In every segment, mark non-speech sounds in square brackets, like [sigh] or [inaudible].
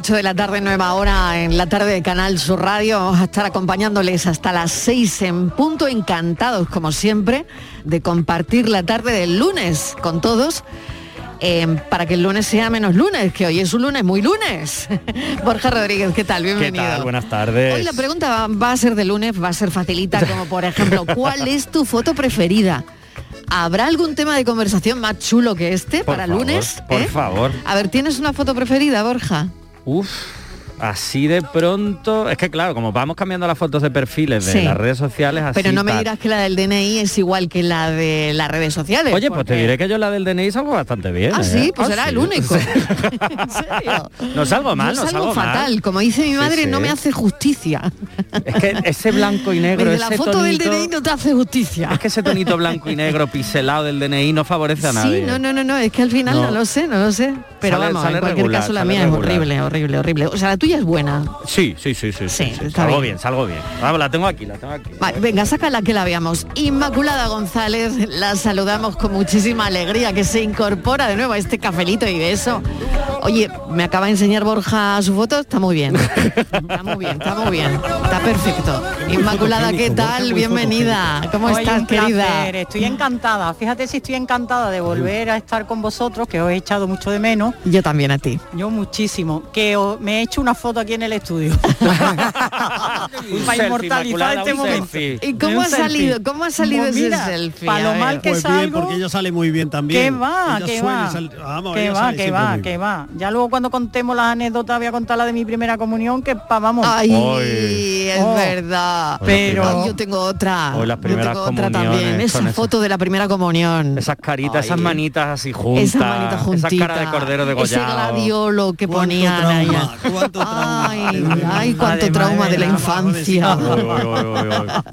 8 de la tarde, nueva hora en la tarde de Canal Sur Radio. Vamos a estar acompañándoles hasta las 6 en punto. Encantados, como siempre, de compartir la tarde del lunes con todos. eh, para que el lunes sea menos lunes, que hoy es un lunes muy lunes. [laughs] Borja Rodríguez, ¿qué tal? ¿Qué Bienvenido. tal? Buenas tardes. Hoy la pregunta va, va a ser de lunes, va a ser facilita, [laughs] como por ejemplo, ¿cuál es tu foto preferida? ¿Habrá algún tema de conversación más chulo que este Por para favor, lunes? Por eh? favor. A ver, ¿tienes una foto preferida, Borja? Uf, así de pronto. Es que claro, como vamos cambiando las fotos de perfiles de Sí. las redes sociales, así. Pero no me dirás que la del DNI es igual que la de las redes sociales. Oye, pues te diré que yo la del DNI salgo bastante bien. Ah, ¿eh? sí, pues Ah, será sí. el único. [laughs] ¿En serio? No salgo mal, Yo no salgo salgo mal. fatal. Como dice mi madre, sí. no me hace justicia. Es que ese blanco y negro, Desde ese la foto del DNI no te hace justicia. es que ese tonito blanco y negro piselado del DNI no favorece a nadie. Sí, no, no, no, no, es que al final no, No. lo sé, no lo sé. Pero Sale- vamos, sale en cualquier regular, caso la mía regular. es horrible, horrible, horrible. O sea, la tuya es buena. Sí, sí, sí, sí. sí, sí. está Salgo bien. bien. salgo bien. Vamos, la tengo aquí, la tengo aquí. Vale, venga, sácala que la veamos. Inmaculada González, la saludamos con muchísima alegría que se incorpora de nuevo a este cafelito y beso. Oye, me acaba de enseñar Borja su foto, está muy bien. Está muy bien, está muy bien. Está perfecto. Inmaculada, ¿qué tal? Bienvenida. ¿Cómo Oye, estás, querida? Estoy encantada. Fíjate si estoy encantada de volver a estar con vosotros, que os he echado mucho de menos. Yo también a ti. Yo muchísimo. Que me he hecho una foto aquí en el estudio. [laughs] Para inmortalizar este momento. selfie. ¿Y cómo Un ha salido? ¿Cómo ha salido Pues ese mira, selfie? pa' lo mal que Pues bien, salgo. porque ella sale muy bien también. Que va, Ella que va. sal- vamos, que va, que va, que va. Ya luego cuando contemos las anécdotas voy a contar la de mi primera comunión, que pa, vamos. Ay, es Oh. verdad. Pero- yo tengo otra. Hoy las yo tengo otra también. Esa esas- foto de la primera comunión. Esas caritas, Ay. esas manitas así juntas. Esa manita juntita. Esa cara de cordero de Ese gladiolo que ¿Cuánto ponían trauma. Ay, ay, cuánto Además, trauma de la infancia. [laughs]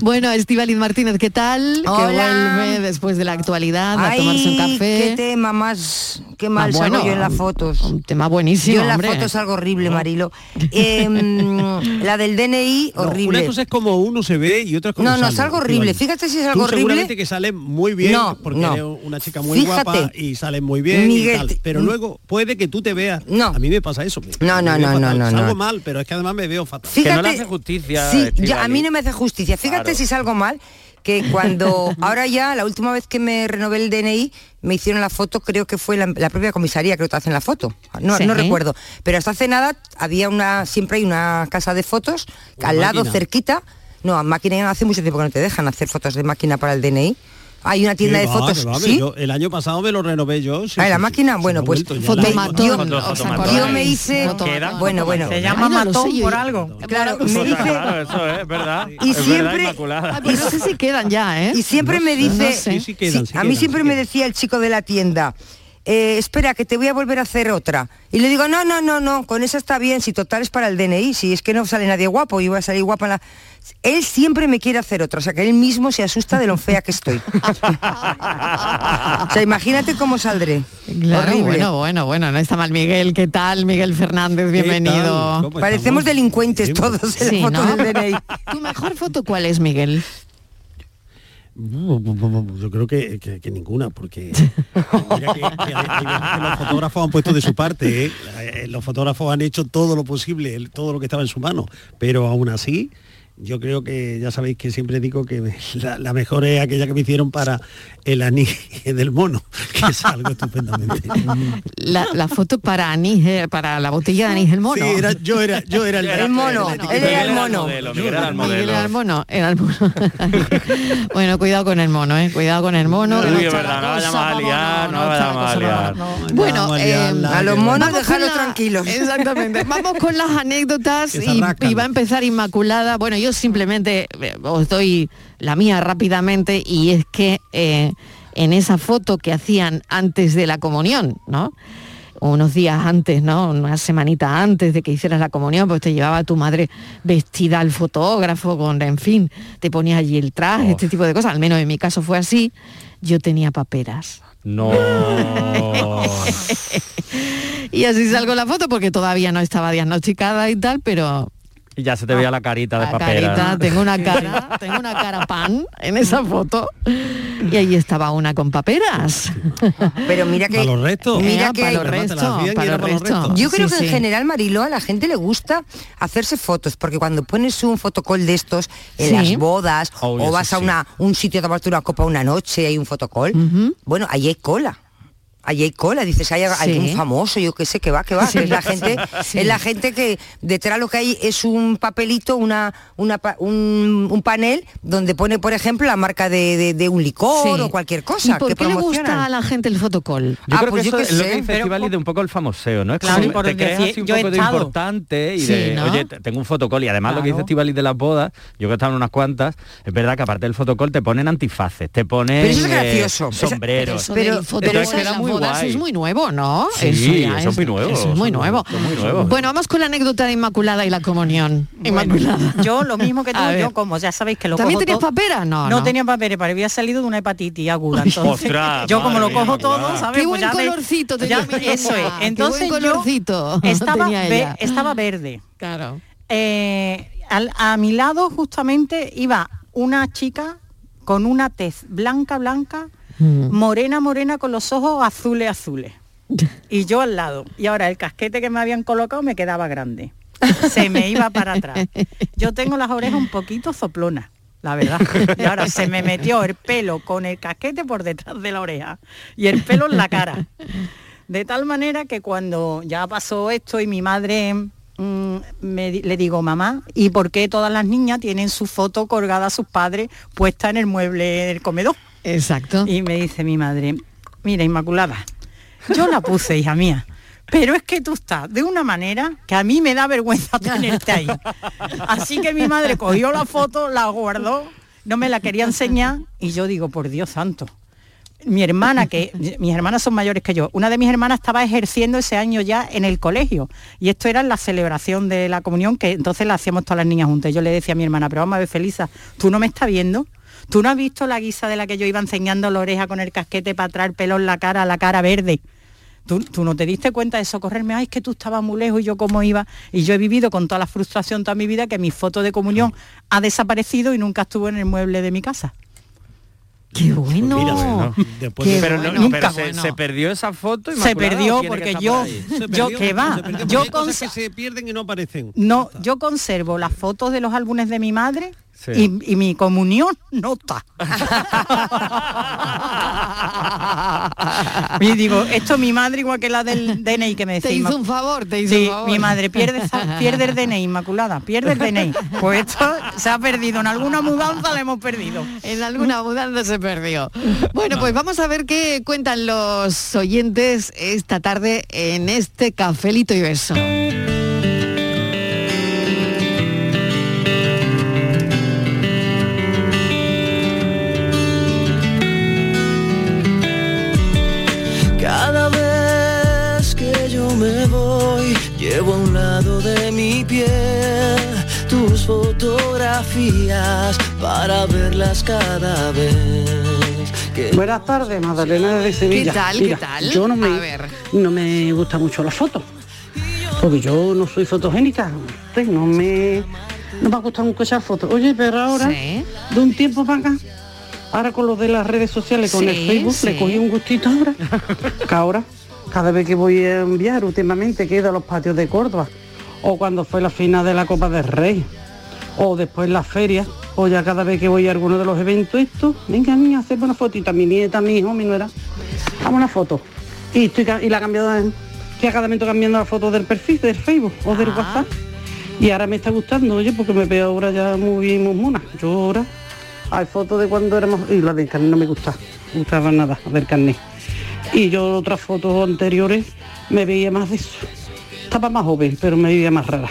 Bueno, Estivaliz Martínez, ¿qué tal? Que vuelve después de la actualidad a Ay, tomarse un qué café. tema más, qué mal Ah, salgo bueno, yo en las fotos. Un tema buenísimo, Yo en las hombre. fotos salgo horrible, Marilo. [laughs] Em, la del DNI, No, horrible. una cosa es como uno se ve y otra es como No, no, sale, salgo horrible. Estíbaliz. Fíjate si Tú salgo horrible. seguramente que sale muy bien No, porque no. eres una chica muy Fíjate. guapa y sale muy bien Miguel, y tal. Pero mm. luego puede que tú te veas. No. A mí me pasa eso. No, no, no, no, no, Salgo no. mal, pero es que además me veo fatal. Fíjate, Que no le hace justicia, Sí, ya, a mí no me hace justicia. Fíjate Claro. si salgo mal, que cuando [laughs] ahora ya la última vez que me renové el DNI me hicieron la foto, creo que fue la, la propia comisaría creo que te hacen la foto. No, Sí. no recuerdo. Pero hasta hace nada había una, siempre hay una casa de fotos Una al lado cerquita. No, a máquina hace mucho tiempo que no te dejan hacer fotos de máquina para el DNI. Hay una tienda de va, fotos, va, ¿sí? yo el año pasado me lo renové yo. sí, Ah, la máquina, sí, bueno, pues. Yo me hice-. Bueno, bueno. Se llama matón por algo. Claro, me Claro, dice, claro, eso es verdad. Y siempre- pero no sé si quedan ya, ¿eh? y siempre me dice, no sé. Sí, sí quedan, Sí, sí a mí siempre me decía el chico de la tienda, eh, espera, que te voy a volver a hacer otra. Y le digo, no, no, no, no, con esa está bien, si total es para el DNI, si es que no sale nadie guapo, y voy a salir guapa en la... Él siempre me quiere hacer otra, o sea que él mismo se asusta de lo fea que estoy. o sea, imagínate cómo saldré. Claro, Horrible. bueno, bueno, bueno, no está mal Miguel, ¿qué tal? Miguel Fernández, bienvenido. Parecemos delincuentes todos en Sí, la foto ¿no? del DNI. ¿Tu mejor foto cuál es, Miguel? Yo creo que, que- que ninguna, porque [laughs] mira que- los fotógrafos han puesto de su parte, ¿eh? Eh, los fotógrafos han hecho todo lo posible, todo lo que estaba en su mano, pero aún así, yo creo que ya sabéis que siempre digo que [laughs] la, la mejor es aquella que me hicieron para el anís del mono, [laughs] que salgo estupendamente. La, la foto para anís, para la botella de anís el mono. Sí, era- yo era, yo era el, El mono, él era el mono. Miguel era el modelo. era el mono, era el mono. [laughs] bueno, cuidado con el mono, eh. Cuidado con el mono. que Uy, no es está verdad, la no vayamos cosa, a liar, no está la vayamos a cosa, liar. no. No, Bueno, eh, A los monos dejarlos tranquilos. Exactamente. Vamos con las anécdotas y, y va a empezar Inmaculada. Bueno, yo simplemente eh, os doy la mía rápidamente y es que eh, en esa foto que hacían antes de la comunión, ¿no? unos días antes, ¿no? Una semanita antes de que hicieras la comunión, pues te llevaba tu madre vestida al fotógrafo, con, en fin, te ponía allí el traje, este tipo de cosas. Al menos en mi caso fue así. Yo tenía paperas. No. [laughs] Y así salgo en la foto porque todavía no estaba diagnosticada y tal, pero y ya se te veía la carita de la papera. carita, ¿no? tengo una cara, [laughs] tengo una cara pan en esa foto. Y ahí estaba una con paperas. Pero mira que... Para los restos. Mira que- para los restos, para los. Yo creo Sí, que en general, Mariló, a la gente le gusta hacerse fotos, porque cuando pones un fotocall de estos en Sí. las bodas Oh, o vas a una, un sitio a tomarte una copa una noche y hay un fotocall, bueno, ahí hay cola. Allí hay cola, dices, hay Sí. algún famoso, yo qué sé, que va, que va, Sí. es la gente, Sí. es la gente que detrás lo que hay es un papelito, una, una un, un panel donde pone, por ejemplo, la marca de, de- de un licor Sí. o cualquier cosa. ¿Y por que qué le gusta a la gente el fotocall? Yo Ah, creo pues que yo eso qué es lo que dice pero Estivali de un poco el famoseo, ¿no? Es Claro, como te crees decir, así un poco de importante y Sí, de, ¿no? oye, te- tengo un fotocall y además lo que dice. Estivali de las bodas, yo que he estado en unas cuantas, es verdad que aparte del fotocall te ponen antifaces, te ponen Pero eso es eh, gracioso. Sombreros. Pero- del fotocall pero bodas guay. es muy nuevo, ¿no? Sí, ya eso es muy nuevo, Eso es muy eso nuevo. es muy nuevo. Bueno, vamos con la anécdota de Inmaculada y la comunión. Inmaculada. Yo lo mismo que [laughs] tú, yo como ya sabéis que lo ¿También cojo tenías todo- paperas? No, No, no. tenía papeles, pero había salido de una hepatitis aguda. [laughs] Entonces, Ostras, yo como lo cojo mía, todo. ¿sabes? Qué Pues buen ya colorcito ya- Eso es. [laughs] qué Entonces yo colorcito estaba, tenía ve- ella. estaba verde. Claro. Eh, al- a mi lado justamente iba una chica con una tez blanca, blanca, Mm. morena, morena, con los ojos azules, azules. [laughs] Y yo al lado. Y ahora el casquete que me habían colocado me quedaba grande. Se me iba para atrás. Yo tengo las orejas un poquito soplonas, la verdad. Y ahora se me metió el pelo con el casquete por detrás de la oreja y el pelo en la cara. De tal manera que cuando ya pasó esto y mi madre mm, me le digo, mamá, ¿y por qué todas las niñas tienen su foto colgada a sus padres puesta en el mueble del comedor? Exacto. Y me dice mi madre, mira, Inmaculada, yo la puse, hija mía, pero es que tú estás de una manera que a mí me da vergüenza tenerte ahí. Así que mi madre cogió la foto, la guardó, no me la quería enseñar y yo digo, por Dios santo. Mi hermana, que mis hermanas son mayores que yo, una de mis hermanas estaba ejerciendo ese año ya en el colegio y esto era la celebración de la comunión que entonces la hacíamos todas las niñas juntas. Yo le decía a mi hermana, pero vamos a ver, Felisa, ¿tú no me estás viendo? ¿Tú no has visto la guisa de la que yo iba enseñando la oreja con el casquete para traer pelo en la cara, la cara verde? ¿Tú, tú no te diste cuenta de socorrerme, ay, es que tú estabas muy lejos y yo cómo iba. Y yo he vivido con toda la frustración toda mi vida que mi foto de comunión ha desaparecido y nunca estuvo en el mueble de mi casa. Qué bueno. Mira, bueno. Después Qué de- pero no- bueno. no, Nunca pero se, bueno. se perdió esa foto Se perdió ¿o tiene que porque yo? Se yo perdió, que va, yo hay cosas que se pierden y no aparecen. no, yo conservo las fotos de los álbumes de mi madre Sí. y, y mi comunión no está. y digo, esto mi madre igual que la del DNI que me decía. Te hizo un favor, te hizo Sí, un favor. mi madre pierde, pierde el DNI, Inmaculada, pierde el DNI. Pues esto se ha perdido, en alguna mudanza la hemos perdido. En alguna mudanza se perdió. Bueno, pues vamos a ver qué cuentan los oyentes esta tarde en este cafelito y beso. Mi piel tus fotografías para verlas cada vez. que- Buenas tardes, Magdalena de Sevilla. ¿Qué tal, qué tal? Yo no me, A ver. no me gusta mucho la foto, porque yo no soy fotogénica. Usted no me, no me gusta mucho esa foto. Oye, pero ahora, Sí. de un tiempo para acá, ahora con lo de las redes sociales, con el Facebook, sí. le cogí un gustito ahora. [laughs] que ahora, cada vez que voy a enviar últimamente, que he ido a los patios de Córdoba, o cuando fue la final de la Copa del Rey, o después la feria, o ya cada vez que voy a alguno de los eventos estos, venga niña, hacemos una fotita, mi nieta, mi hijo, mi nuera, vamos una foto. Y, estoy, y la he cambiado, estoy a cada momento cambiando la foto del perfil, del Facebook o del Ah. WhatsApp. Y ahora me está gustando, oye, porque me veo ahora ya muy bien, muy mona. Yo ahora hay fotos de cuando éramos, y la del carnet no me gusta, no me gustaba nada, del carnet. Y yo otras fotos anteriores me veía más de eso. Estaba más joven, pero me veía más rara.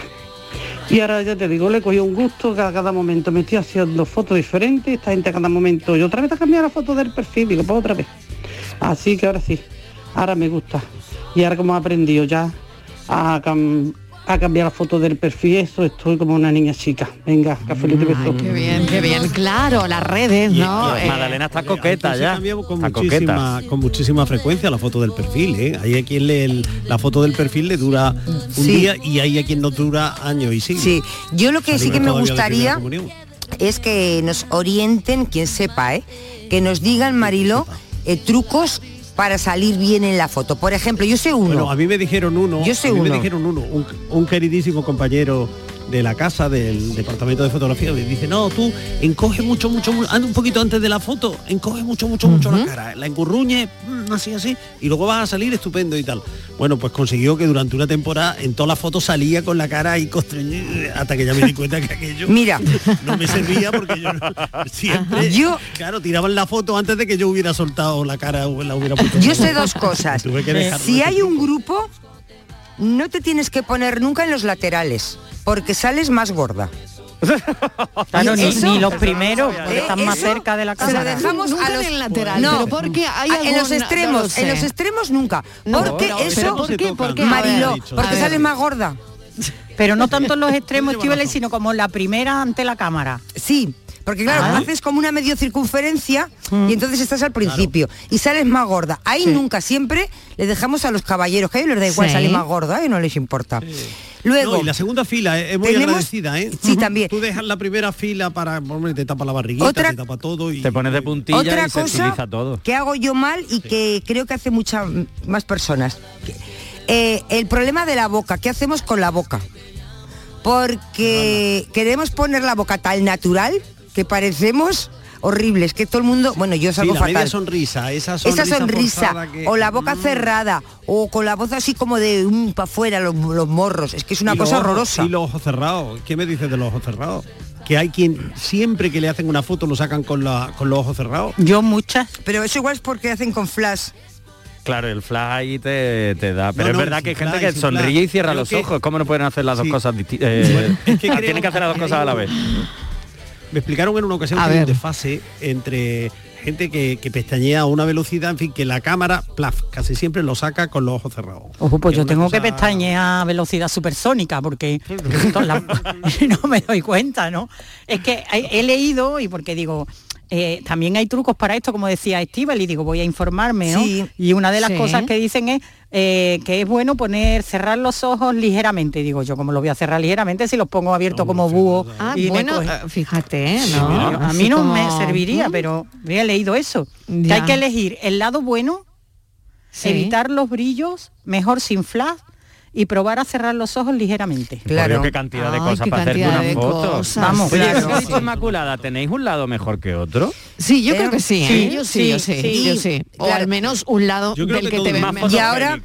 Y ahora ya te digo, le cogí un gusto, cada, cada momento me estoy haciendo fotos diferentes, esta gente a cada momento, yo otra vez a cambiar la foto del perfil, digo, pues otra vez. Así que ahora sí, ahora me gusta. Y ahora como he aprendido ya a, a cambiar la foto del perfil, eso estoy como una niña chica. Venga, cafelito y beso. Qué bien, qué bien. Claro, las redes, ¿no? Eh, Magdalena está coqueta ya. con Está muchísima, coqueta. con muchísima frecuencia la foto del perfil, ¿eh? Hay a quien le, el- la foto del perfil le dura un Sí. día y hay a quien no dura años y siglos. Sí, yo lo que sí que me gustaría es que nos orienten, quien sepa, ¿eh? que nos digan, Marilo, eh, trucos para salir bien en la foto. Por ejemplo, yo sé uno. Bueno, a mí me dijeron uno. Yo sé a mí uno. me dijeron uno, un, un queridísimo compañero de la casa del departamento de fotografía me dice no tú encoge mucho mucho mu- anda un poquito antes de la foto encoge mucho mucho mucho la cara la encurruñe mm, así así y luego vas a salir estupendo y tal bueno pues consiguió que durante una temporada en todas las fotos salía con la cara constreñida hasta que ya me di cuenta que aquello Mira. no me servía porque yo [laughs] siempre Yo- claro tiraban la foto antes de que yo hubiera soltado la cara o la hubiera puesto Yo sé dos cosas. Tuve que dejarlo Si hay un grupo, no te tienes que poner nunca en los laterales, porque sales más gorda. [laughs] Claro, ni, los primeros, porque Eh, están más cerca de la Se lo cámara. dejamos Nunca a en los el lateral, no, pero porque hay en los extremos, no lo sé. en los extremos nunca. Porque eso, ¿por qué? ¿Por qué? A Mariló, porque sales más gorda. Pero no tanto en los [laughs] extremos, Estíbales, sino como la primera ante la cámara. Sí, porque claro, Ah. haces como una medio circunferencia y entonces estás al principio y sales más gorda. Ahí nunca, siempre le dejamos a los caballeros, que a ellos les da igual Sí. salir más gorda, ¿eh? no les importa. Luego, No, y la segunda fila es, es muy tenemos- agradecida, ¿eh? Sí, también. Tú dejas la primera fila para, hombre, te tapa la barriguita, Otra- te tapa todo y Te pones de puntilla otra y se cosa utiliza todo. que hago yo mal y que creo que hace muchas más personas. Eh, el problema de la boca, ¿qué hacemos con la boca? Porque queremos poner la boca tan natural que parecemos horribles, que todo el mundo, bueno, yo Sí, salgo la media fatal. sonrisa, esa sonrisa, Esa sonrisa, forzada que- o la boca cerrada, o con la voz así como de un para afuera, los, los morros. Es que es una y cosa ojos- horrorosa. Y los ojos cerrados. ¿Qué me dices de los ojos cerrados? Que hay quien siempre que le hacen una foto lo sacan con, la, con los ojos cerrados. Yo muchas. Pero eso igual es porque hacen con flash. Claro, el flash ahí te, te da. Pero No, es no, verdad que hay gente flash, que sonríe flash. y cierra Creo los que- ojos. ¿Cómo no pueden hacer las dos Sí. cosas distintas? Bueno, es que creo Tienen que hacer las dos cosas a la vez. Me explicaron en una ocasión A que hay un desfase entre gente que, que pestañea a una velocidad, en fin, que la cámara, plaf, casi siempre lo saca con los ojos cerrados. Ojo, pues yo tengo que pestañear a velocidad supersónica porque [laughs] [laughs] [laughs] no me doy cuenta, ¿no? Es que he, he leído y porque digo, eh, también hay trucos para esto, como decía Estival, y digo, voy a informarme, ¿no? Sí. Y una de las Sí. cosas que dicen es eh, que es bueno poner, cerrar los ojos ligeramente. Digo, yo como lo voy a cerrar ligeramente si los pongo abiertos como búho. Ah, y bueno, eh, fíjate, ¿eh? ¿no? a mí no como- me serviría, pero había leído eso. Que hay que elegir el lado bueno Sí. evitar los brillos, mejor sin flash y probar a cerrar los ojos ligeramente. Dios, qué cantidad de cosas para hacerte una de foto. cosas. Vamos, Oye, claro. ¿qué ha Sí. dicho Inmaculada? ¿Tenéis un lado mejor que otro? Sí, yo Eh, creo que sí, sí, ¿eh? yo sí, sí, yo sí, sí. yo sí. O Claro. al menos un lado Yo creo del que que, todo te ves mejor. Y ahora-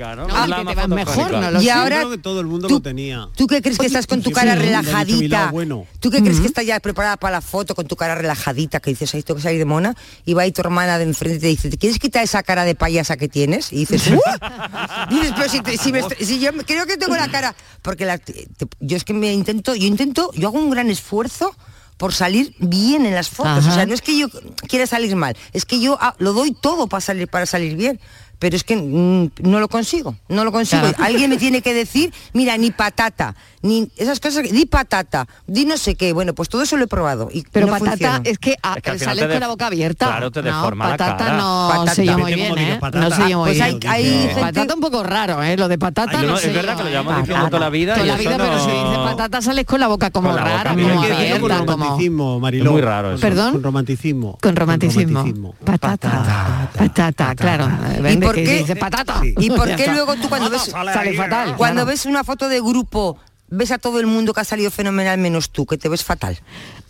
mejor, no lo Y sé. ahora- Yo creo que todo el mundo tú- lo tenía. ¿Tú qué crees que estás con tu cara relajadita? ¿Tú qué crees que estás ya preparada para la foto con tu cara relajadita? Que dices, ahí tengo que salir de mona. Y va ahí tu hermana de enfrente y te dice, ¿te quieres quitar esa cara de payasa que tienes? Y dices, "Uh". [laughs] Dices, pero si, te- si me estre- si yo me- creo que tengo la cara... Porque la- te- yo es que me intento, yo intento, yo hago un gran esfuerzo por salir bien en las fotos. Ajá. O sea, no es que yo quiera salir mal, es que yo ah, lo doy todo para salir, para salir bien. pero es que mm, no lo consigo, no lo consigo. Claro. Alguien me tiene que decir, mira, ni patata, ni esas cosas, que- di patata, di no sé qué. Bueno, pues todo eso lo he probado. Y Pero no patata funciona. es que, ah, Es que final sales con la boca abierta. claro, te no, deforma la patata cara. no Patata. se muy bien, ¿eh? patata. No se muy Pues hay- bien. hay Eh, gente- Patata un poco raro, ¿eh? Lo de patata Ay, no, no- es verdad que lo ¿eh? llevamos diciendo toda la vida Toda y la vida, pero no- si dices patata sales con la boca como Con la boca rara, como Hay abierta, como... romanticismo, Mariló. Es muy raro eso. ¿Perdón? Con romanticismo. Con romanticismo. romanticismo. Patata, patata, claro. Vende por qué? patata. ¿Y por qué luego tú cuando ves Sale fatal. cuando ves una foto de grupo ves a todo el mundo que ha salido fenomenal menos tú, que te ves fatal?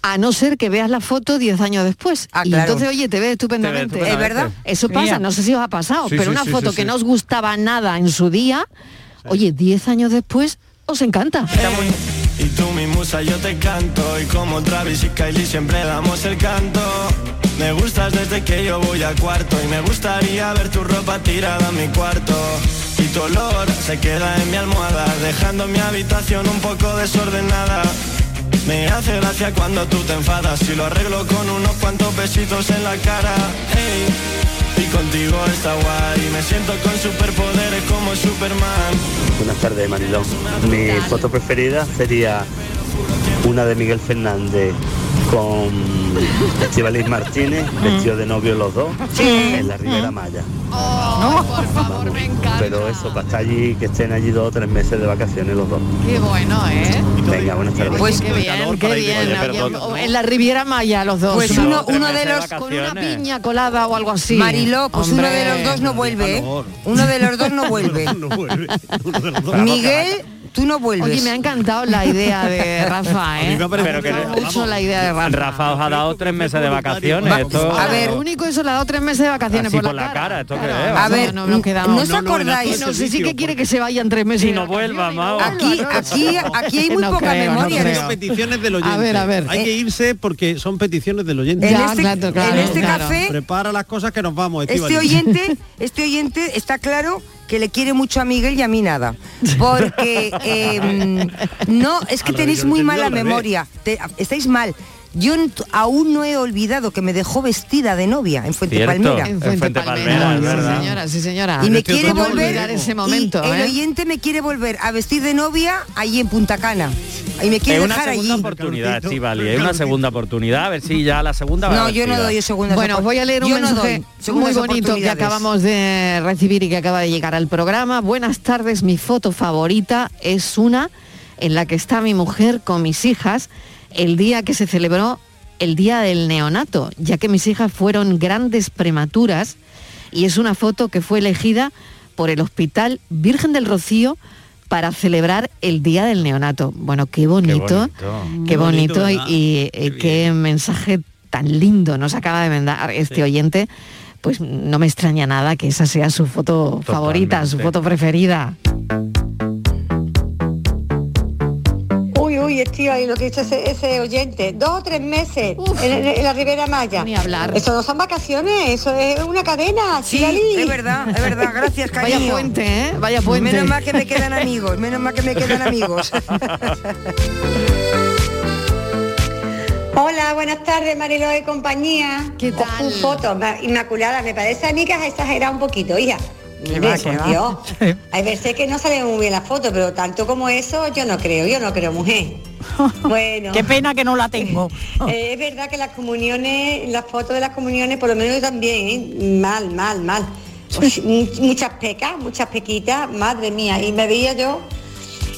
A no ser que veas la foto 10 años después. Ah, y claro. entonces, oye, te ves estupendamente. Te ves ¿Es verdad? Eso pasa, Mira. no sé si os ha pasado, Sí, pero sí, una sí, foto sí, que sí. no os gustaba nada en su día, oye, 10 años después os encanta. Y tú mi musa yo te canto Y como Travis y Kylie siempre damos el canto Me gustas desde que yo voy a cuarto Y me gustaría ver tu ropa tirada en mi cuarto. Y tu olor se queda en mi almohada Dejando mi habitación un poco desordenada. Me hace gracia cuando tú te enfadas Y lo arreglo con unos cuantos besitos en la cara. Hey, Y contigo está guay Me siento con superpoderes como Superman. Buenas tardes, Marilón. Mi foto preferida sería una de Miguel Fernández con Estivalis Martínez, vestido de novio los dos, en la Ribera Maya. Oh, por favor, me encanta. Pero eso, para estar allí, que estén allí dos o tres meses de vacaciones los dos. Qué bueno, ¿eh? Venga, buenas tardes. Pues qué bien, calor qué de bien. Oye, en la Riviera Maya los dos. Pues ¿no? uno, uno de los con una piña colada o algo así. Mariló, pues uno Hombre. de los dos no vuelve, ¿eh? Uno de los dos no vuelve. No [laughs] vuelve. Uno de los dos. Miguel, tú no vuelves. Oye, me ha encantado la idea de [laughs] Rafa, ¿eh? Pero que Me ha no- mucho la idea de Rafa. Rafa os ha dado tres meses de vacaciones. Va- Esto... a ver, Lo único eso le ha dado tres meses de vacaciones por, por la cara. A no, ver, no, no quedamos. ¿no os No, no, acordáis? No sé si que quiere que se vayan tres meses. Y no vuelva, no Aquí, no, aquí, no. aquí hay muy No poca creo, no memoria. Son peticiones del oyente. A ver, a ver. Hay que irse porque son peticiones del oyente. En Ya, este, claro, claro, en este claro. café, Prepara las cosas que nos vamos, este oyente, [laughs] este oyente está claro que le quiere mucho a Miguel y a mí nada. Porque eh, no, es que tenéis muy mala memoria. Te- estáis mal. Yo aún no he olvidado que me dejó vestida de novia en Fuente Cierto. Palmera. En En Fuente Fuente Palmera, sí verdad. señora, sí señora. Y me quiere otro ¿Cómo volver ese momento, y el eh? oyente me quiere volver a vestir de novia allí en Punta Cana. Y me quiere Es una dejar segunda allí. oportunidad, Estivali. Es una segunda oportunidad. A ver si ya la segunda va No, yo no doy segundas Bueno, os voy a leer un Yo mensaje muy bonito que acabamos de recibir y que acaba de llegar al programa. Buenas tardes, mi foto favorita es una en la que está mi mujer con mis hijas el día que se celebró el día del neonato, ya que mis hijas fueron grandes prematuras y es una foto que fue elegida por el Hospital Virgen del Rocío para celebrar el día del neonato. Bueno, qué bonito, bonito. qué bonito, bonito, y, Qué qué mensaje tan lindo nos acaba de mandar este oyente. Pues no me extraña nada que esa sea su foto favorita, su foto preferida. Uy, uy, Estíbal, y lo que dice ese, ese oyente, dos o tres meses en, en- en la Ribera Maya. Ni hablar. Eso no son vacaciones, eso es una cadena, Sí, Estíbaliz. es verdad, es verdad. Gracias, cariño. Vaya puente, ¿eh? Vaya puente. Menos mal que me quedan amigos, menos mal que me quedan amigos. [laughs] Hola, buenas tardes, Mariló y compañía. ¿Qué tal? Ojo, foto, ma- inmaculada, me parece a mí que has exagerado un poquito, hija. Va. Dios. [laughs] Hay veces que no sale muy bien la foto, pero tanto como eso, yo no creo, yo no creo, mujer. [laughs] Bueno. Qué pena que no la tengo. [laughs] Eh, es verdad que las comuniones, las fotos de las comuniones, por lo menos yo también, ¿eh? mal, mal, mal. Pues, [laughs] mu- muchas pecas, muchas pequitas, madre mía. Y me veía yo,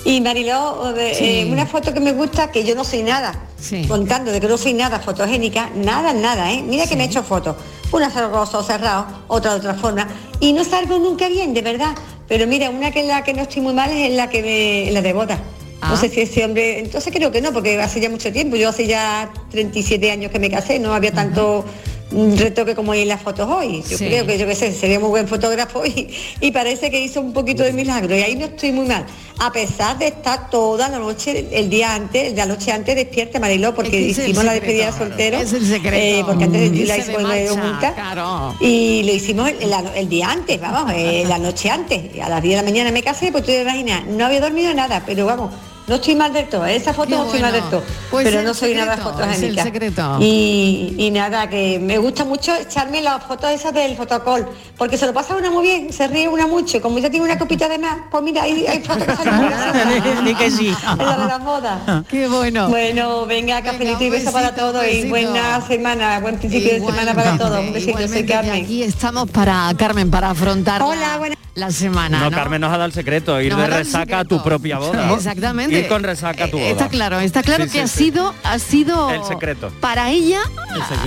y Mariló, eh, Sí. una foto que me gusta, que yo no soy nada, Sí. contando de que no soy nada fotogénica, nada, nada, ¿eh? Mira que me he hecho fotos, una cerroso cerrado, otra de otra forma, y no salgo nunca bien, de verdad. Pero mira, una que es la que no estoy muy mal es la que me, la de boda. Ah. No sé si ese hombre, entonces creo que no, porque hace ya mucho tiempo, yo hace ya 37 años que me casé, no había tanto mm, retoque como hay en las fotos hoy. Yo Sí. creo que yo qué sé, sería muy buen fotógrafo y, y parece que hizo un poquito de milagro y ahí no estoy muy mal. A pesar de estar toda la noche, el día antes, de la noche antes despierta Mariló, porque Es que hicimos la despedida de soltero. Es el secreto. eh, porque antes de la Irse de hicimos de marcha, junta. claro. Y lo hicimos el, la- el día antes, vamos, eh, la noche antes. A las 10 de la mañana me casé, pues tú te imaginas, no había dormido nada, pero vamos, No estoy mal del todo, esa foto Qué no estoy mal del todo. Pues pero el no soy nada secreto, fotogénica. es el secreto. Y, y nada, que me gusta mucho echarme las fotos esas del fotocall, porque se lo pasa una muy bien, se ríe una mucho. Como ya tiene una copita de más, pues mira, hay, hay fotos que salen [laughs] sí. La de las. Qué bueno. Bueno, venga, cafelito y beso para todos y buena semana, buen principio de semana para todos. Un besito, soy Carmen. aquí estamos para Carmen para afrontar Hola, la, la semana. No, ¿no? Carmen nos ha dado el secreto, ir Nos de resaca a tu propia boda. Exactamente. Ir con resaca tu boda. Está claro, está claro Sí, que sí, ha sí. sido, ha sido El secreto. para ella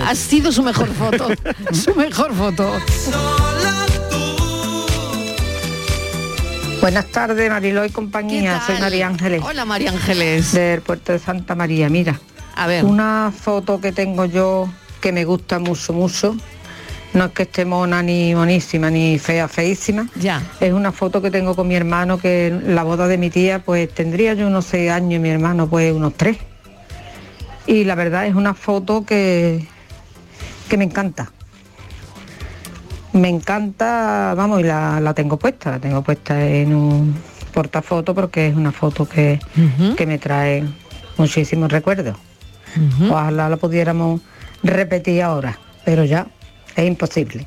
ha sido su mejor foto, [laughs] su mejor foto. Buenas tardes, Mariló y compañía. ¿Qué Soy? María Ángeles. Hola María Ángeles. Del puerto de Santa María. Mira, a ver. Una foto que tengo yo que me gusta mucho, mucho. No es que esté mona ni monísima ni fea, feísima. Ya. Es una foto que tengo con mi hermano que en la boda de mi tía pues tendría yo unos seis años y mi hermano pues unos tres. Y la verdad es una foto que, que me encanta. Me encanta, vamos, y la, la tengo puesta, la tengo puesta en un portafoto porque es una foto que, que me trae muchísimos recuerdos. Ojalá la pudiéramos repetir ahora, pero ya es imposible.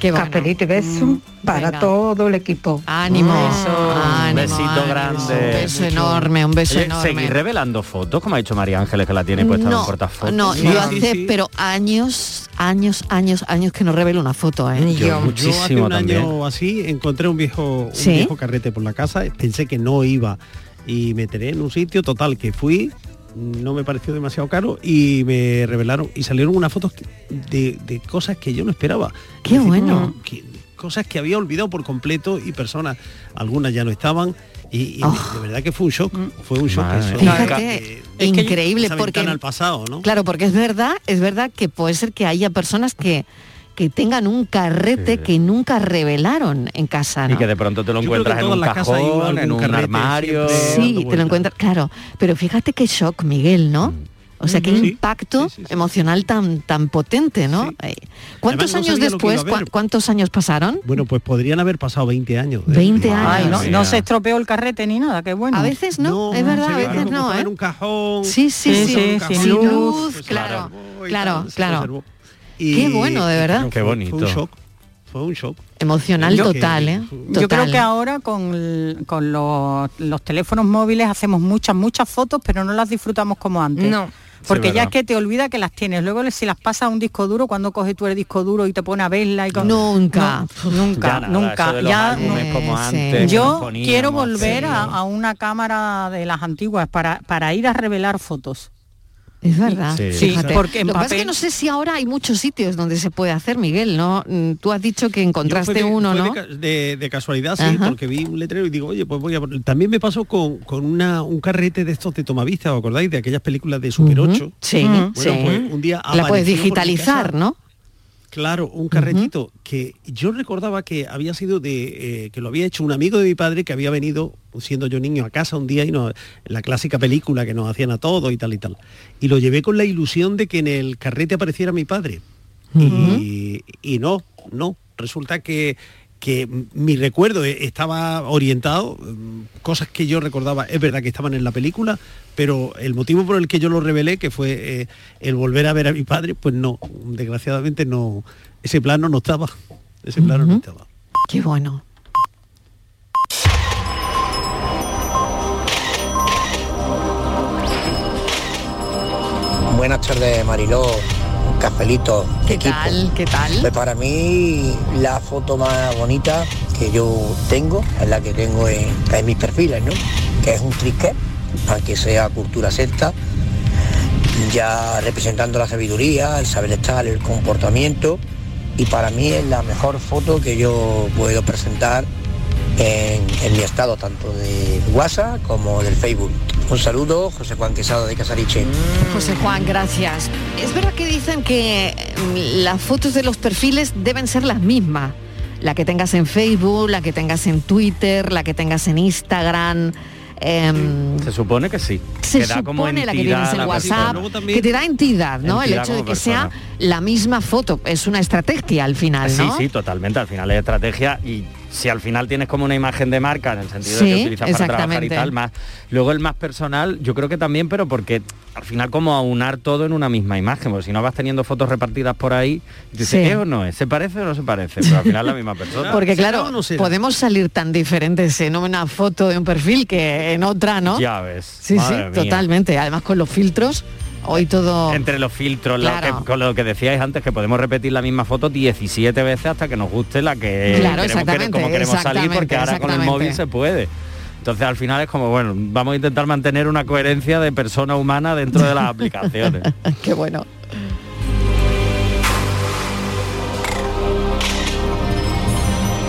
Qué bueno. Cafelito y beso Mm, para venga. todo el equipo. Ánimo, ánimo, besito ánimo. grande. Un beso enorme, un beso Oye, enorme. Seguir revelando fotos, como ha dicho María Ángeles, que la tiene puesta en un No, no, yo hace, pero años, años, años, años que no revelo una foto, ¿eh? Yo, hace un año así encontré un viejo, un ¿Sí? viejo carrete por la casa, pensé que no iba y me enteré en un sitio total que fui, no me pareció demasiado caro y me revelaron y salieron unas fotos de, de cosas que yo no esperaba. Qué Es decir, bueno. que- cosas que había olvidado por completo y personas, algunas ya no estaban y, y de verdad que fue un shock, fue un shock. Increíble esa porque al pasado, ¿no? Claro, porque es verdad, es verdad que puede ser que haya personas que que tengan un carrete que nunca revelaron en casa, Y ¿no? que de pronto te lo Yo encuentras en un cajón, en un carrete armario. Sí, te lo encuentras, claro. Pero fíjate qué shock, Miguel, ¿no? O sea, qué Sí, impacto emocional tan tan potente, ¿no? ¿Cuántos Además, no años después, cuántos años pasaron? Bueno, pues podrían haber pasado 20 años. ¿eh? 20 años. Ay, no, no se estropeó el carrete ni nada, qué bueno. A veces no, es verdad, a veces no, ¿eh? un cajón. Sí, sí, sí, Sí, sí, sin sin luz, luz, pues claro, claro, claro, conservó. Qué bueno, de verdad. Qué bonito. Fue un shock. Fue un shock. Emocional Yo- total, ¿eh? Yo creo que ahora con, con los, los teléfonos móviles hacemos muchas, muchas fotos, pero no las disfrutamos como antes. No. Porque Sí, ya es que te olvida que las tienes. Luego si las pasas a un disco duro, cuando coges tú el disco duro y te pone a verla y con... Nunca. No, nunca, Ya nada, nunca. Ya no. como Eh, antes, sí. Yo poníamos, quiero volver sí. a, a una cámara de las antiguas para, para ir a revelar fotos. Es verdad. Sí. Sí, Fíjate. porque en Lo que pasa es que no sé si ahora hay muchos sitios donde se puede hacer, Miguel, ¿no? Mm, Tú has dicho que encontraste fue de- uno, fue ¿no? De, ca- de- de casualidad, sí, Ajá. porque vi un letrero y digo, oye, pues voy a... poner- También me pasó con, con una, un carrete de estos de Tomavista, ¿os acordáis? De aquellas películas de Super Ujú. 8. Sí, Bueno, sí. pues un día La puedes digitalizar, ¿no? Claro, un carretito que yo recordaba que había sido de eh, que lo había hecho un amigo de mi padre que había venido siendo yo niño a casa un día y no la clásica película que nos hacían a todos y tal y tal. Y lo llevé con la ilusión de que en el carrete apareciera mi padre. y, y no, no. Resulta que que mi recuerdo eh, estaba orientado, mm, cosas que yo recordaba, es verdad que estaban en la película, pero el motivo por el que yo lo revelé, que fue eh, el volver a ver a mi padre, pues no, desgraciadamente no, ese plano no estaba, ese plano no estaba. Qué bueno. Buenas tardes, Mariló, Cafelito, ¿Qué equipo. tal? ¿Qué tal? Pues para mí la foto más bonita que yo tengo es la que tengo en, en mis perfiles, ¿no? Que es un trisquet, aunque sea cultura secta, ya representando la sabiduría, el saber estar, el comportamiento, y para mí es la mejor foto que yo puedo presentar en, en mi estado, tanto de WhatsApp como del Facebook. Un saludo, José Juan Quesado de Casariche. José Juan, gracias. Es verdad que dicen que mm, las fotos de los perfiles deben ser las mismas. La que tengas en Facebook, la que tengas en Twitter, la que tengas en Instagram. Em, Se supone que sí. se que da como supone la que entidad tienes en WhatsApp, persona. que te da entidad, ¿no? el Entidad hecho de que sea la misma foto. Es una estrategia al final, ¿no? Sí, sí, totalmente. Al final es estrategia y si al final tienes como una imagen de marca en el sentido de que utilizas para trabajar y tal, más. Luego el más personal, yo creo que también, pero porque al final como aunar todo en una misma imagen, porque si no vas teniendo fotos repartidas por ahí, y dices, Sí. ¿es o no es? ¿Se parece o no se parece? Pero al final la misma persona. [laughs] Porque claro, podemos salir tan diferentes en una foto de un perfil que en otra, ¿no? Ya ves. Sí, madre sí, mía. totalmente. Además con los filtros, hoy todo... Entre los filtros, lo Claro. que- con lo que decíais antes, que podemos repetir la misma foto 17 veces hasta que nos guste la que Claro, queremos, exactamente, como queremos salir, porque exactamente, ahora con el exactamente. móvil se puede. Entonces al final es como, bueno, vamos a intentar mantener una coherencia de persona humana dentro de las [laughs] aplicaciones. Qué bueno.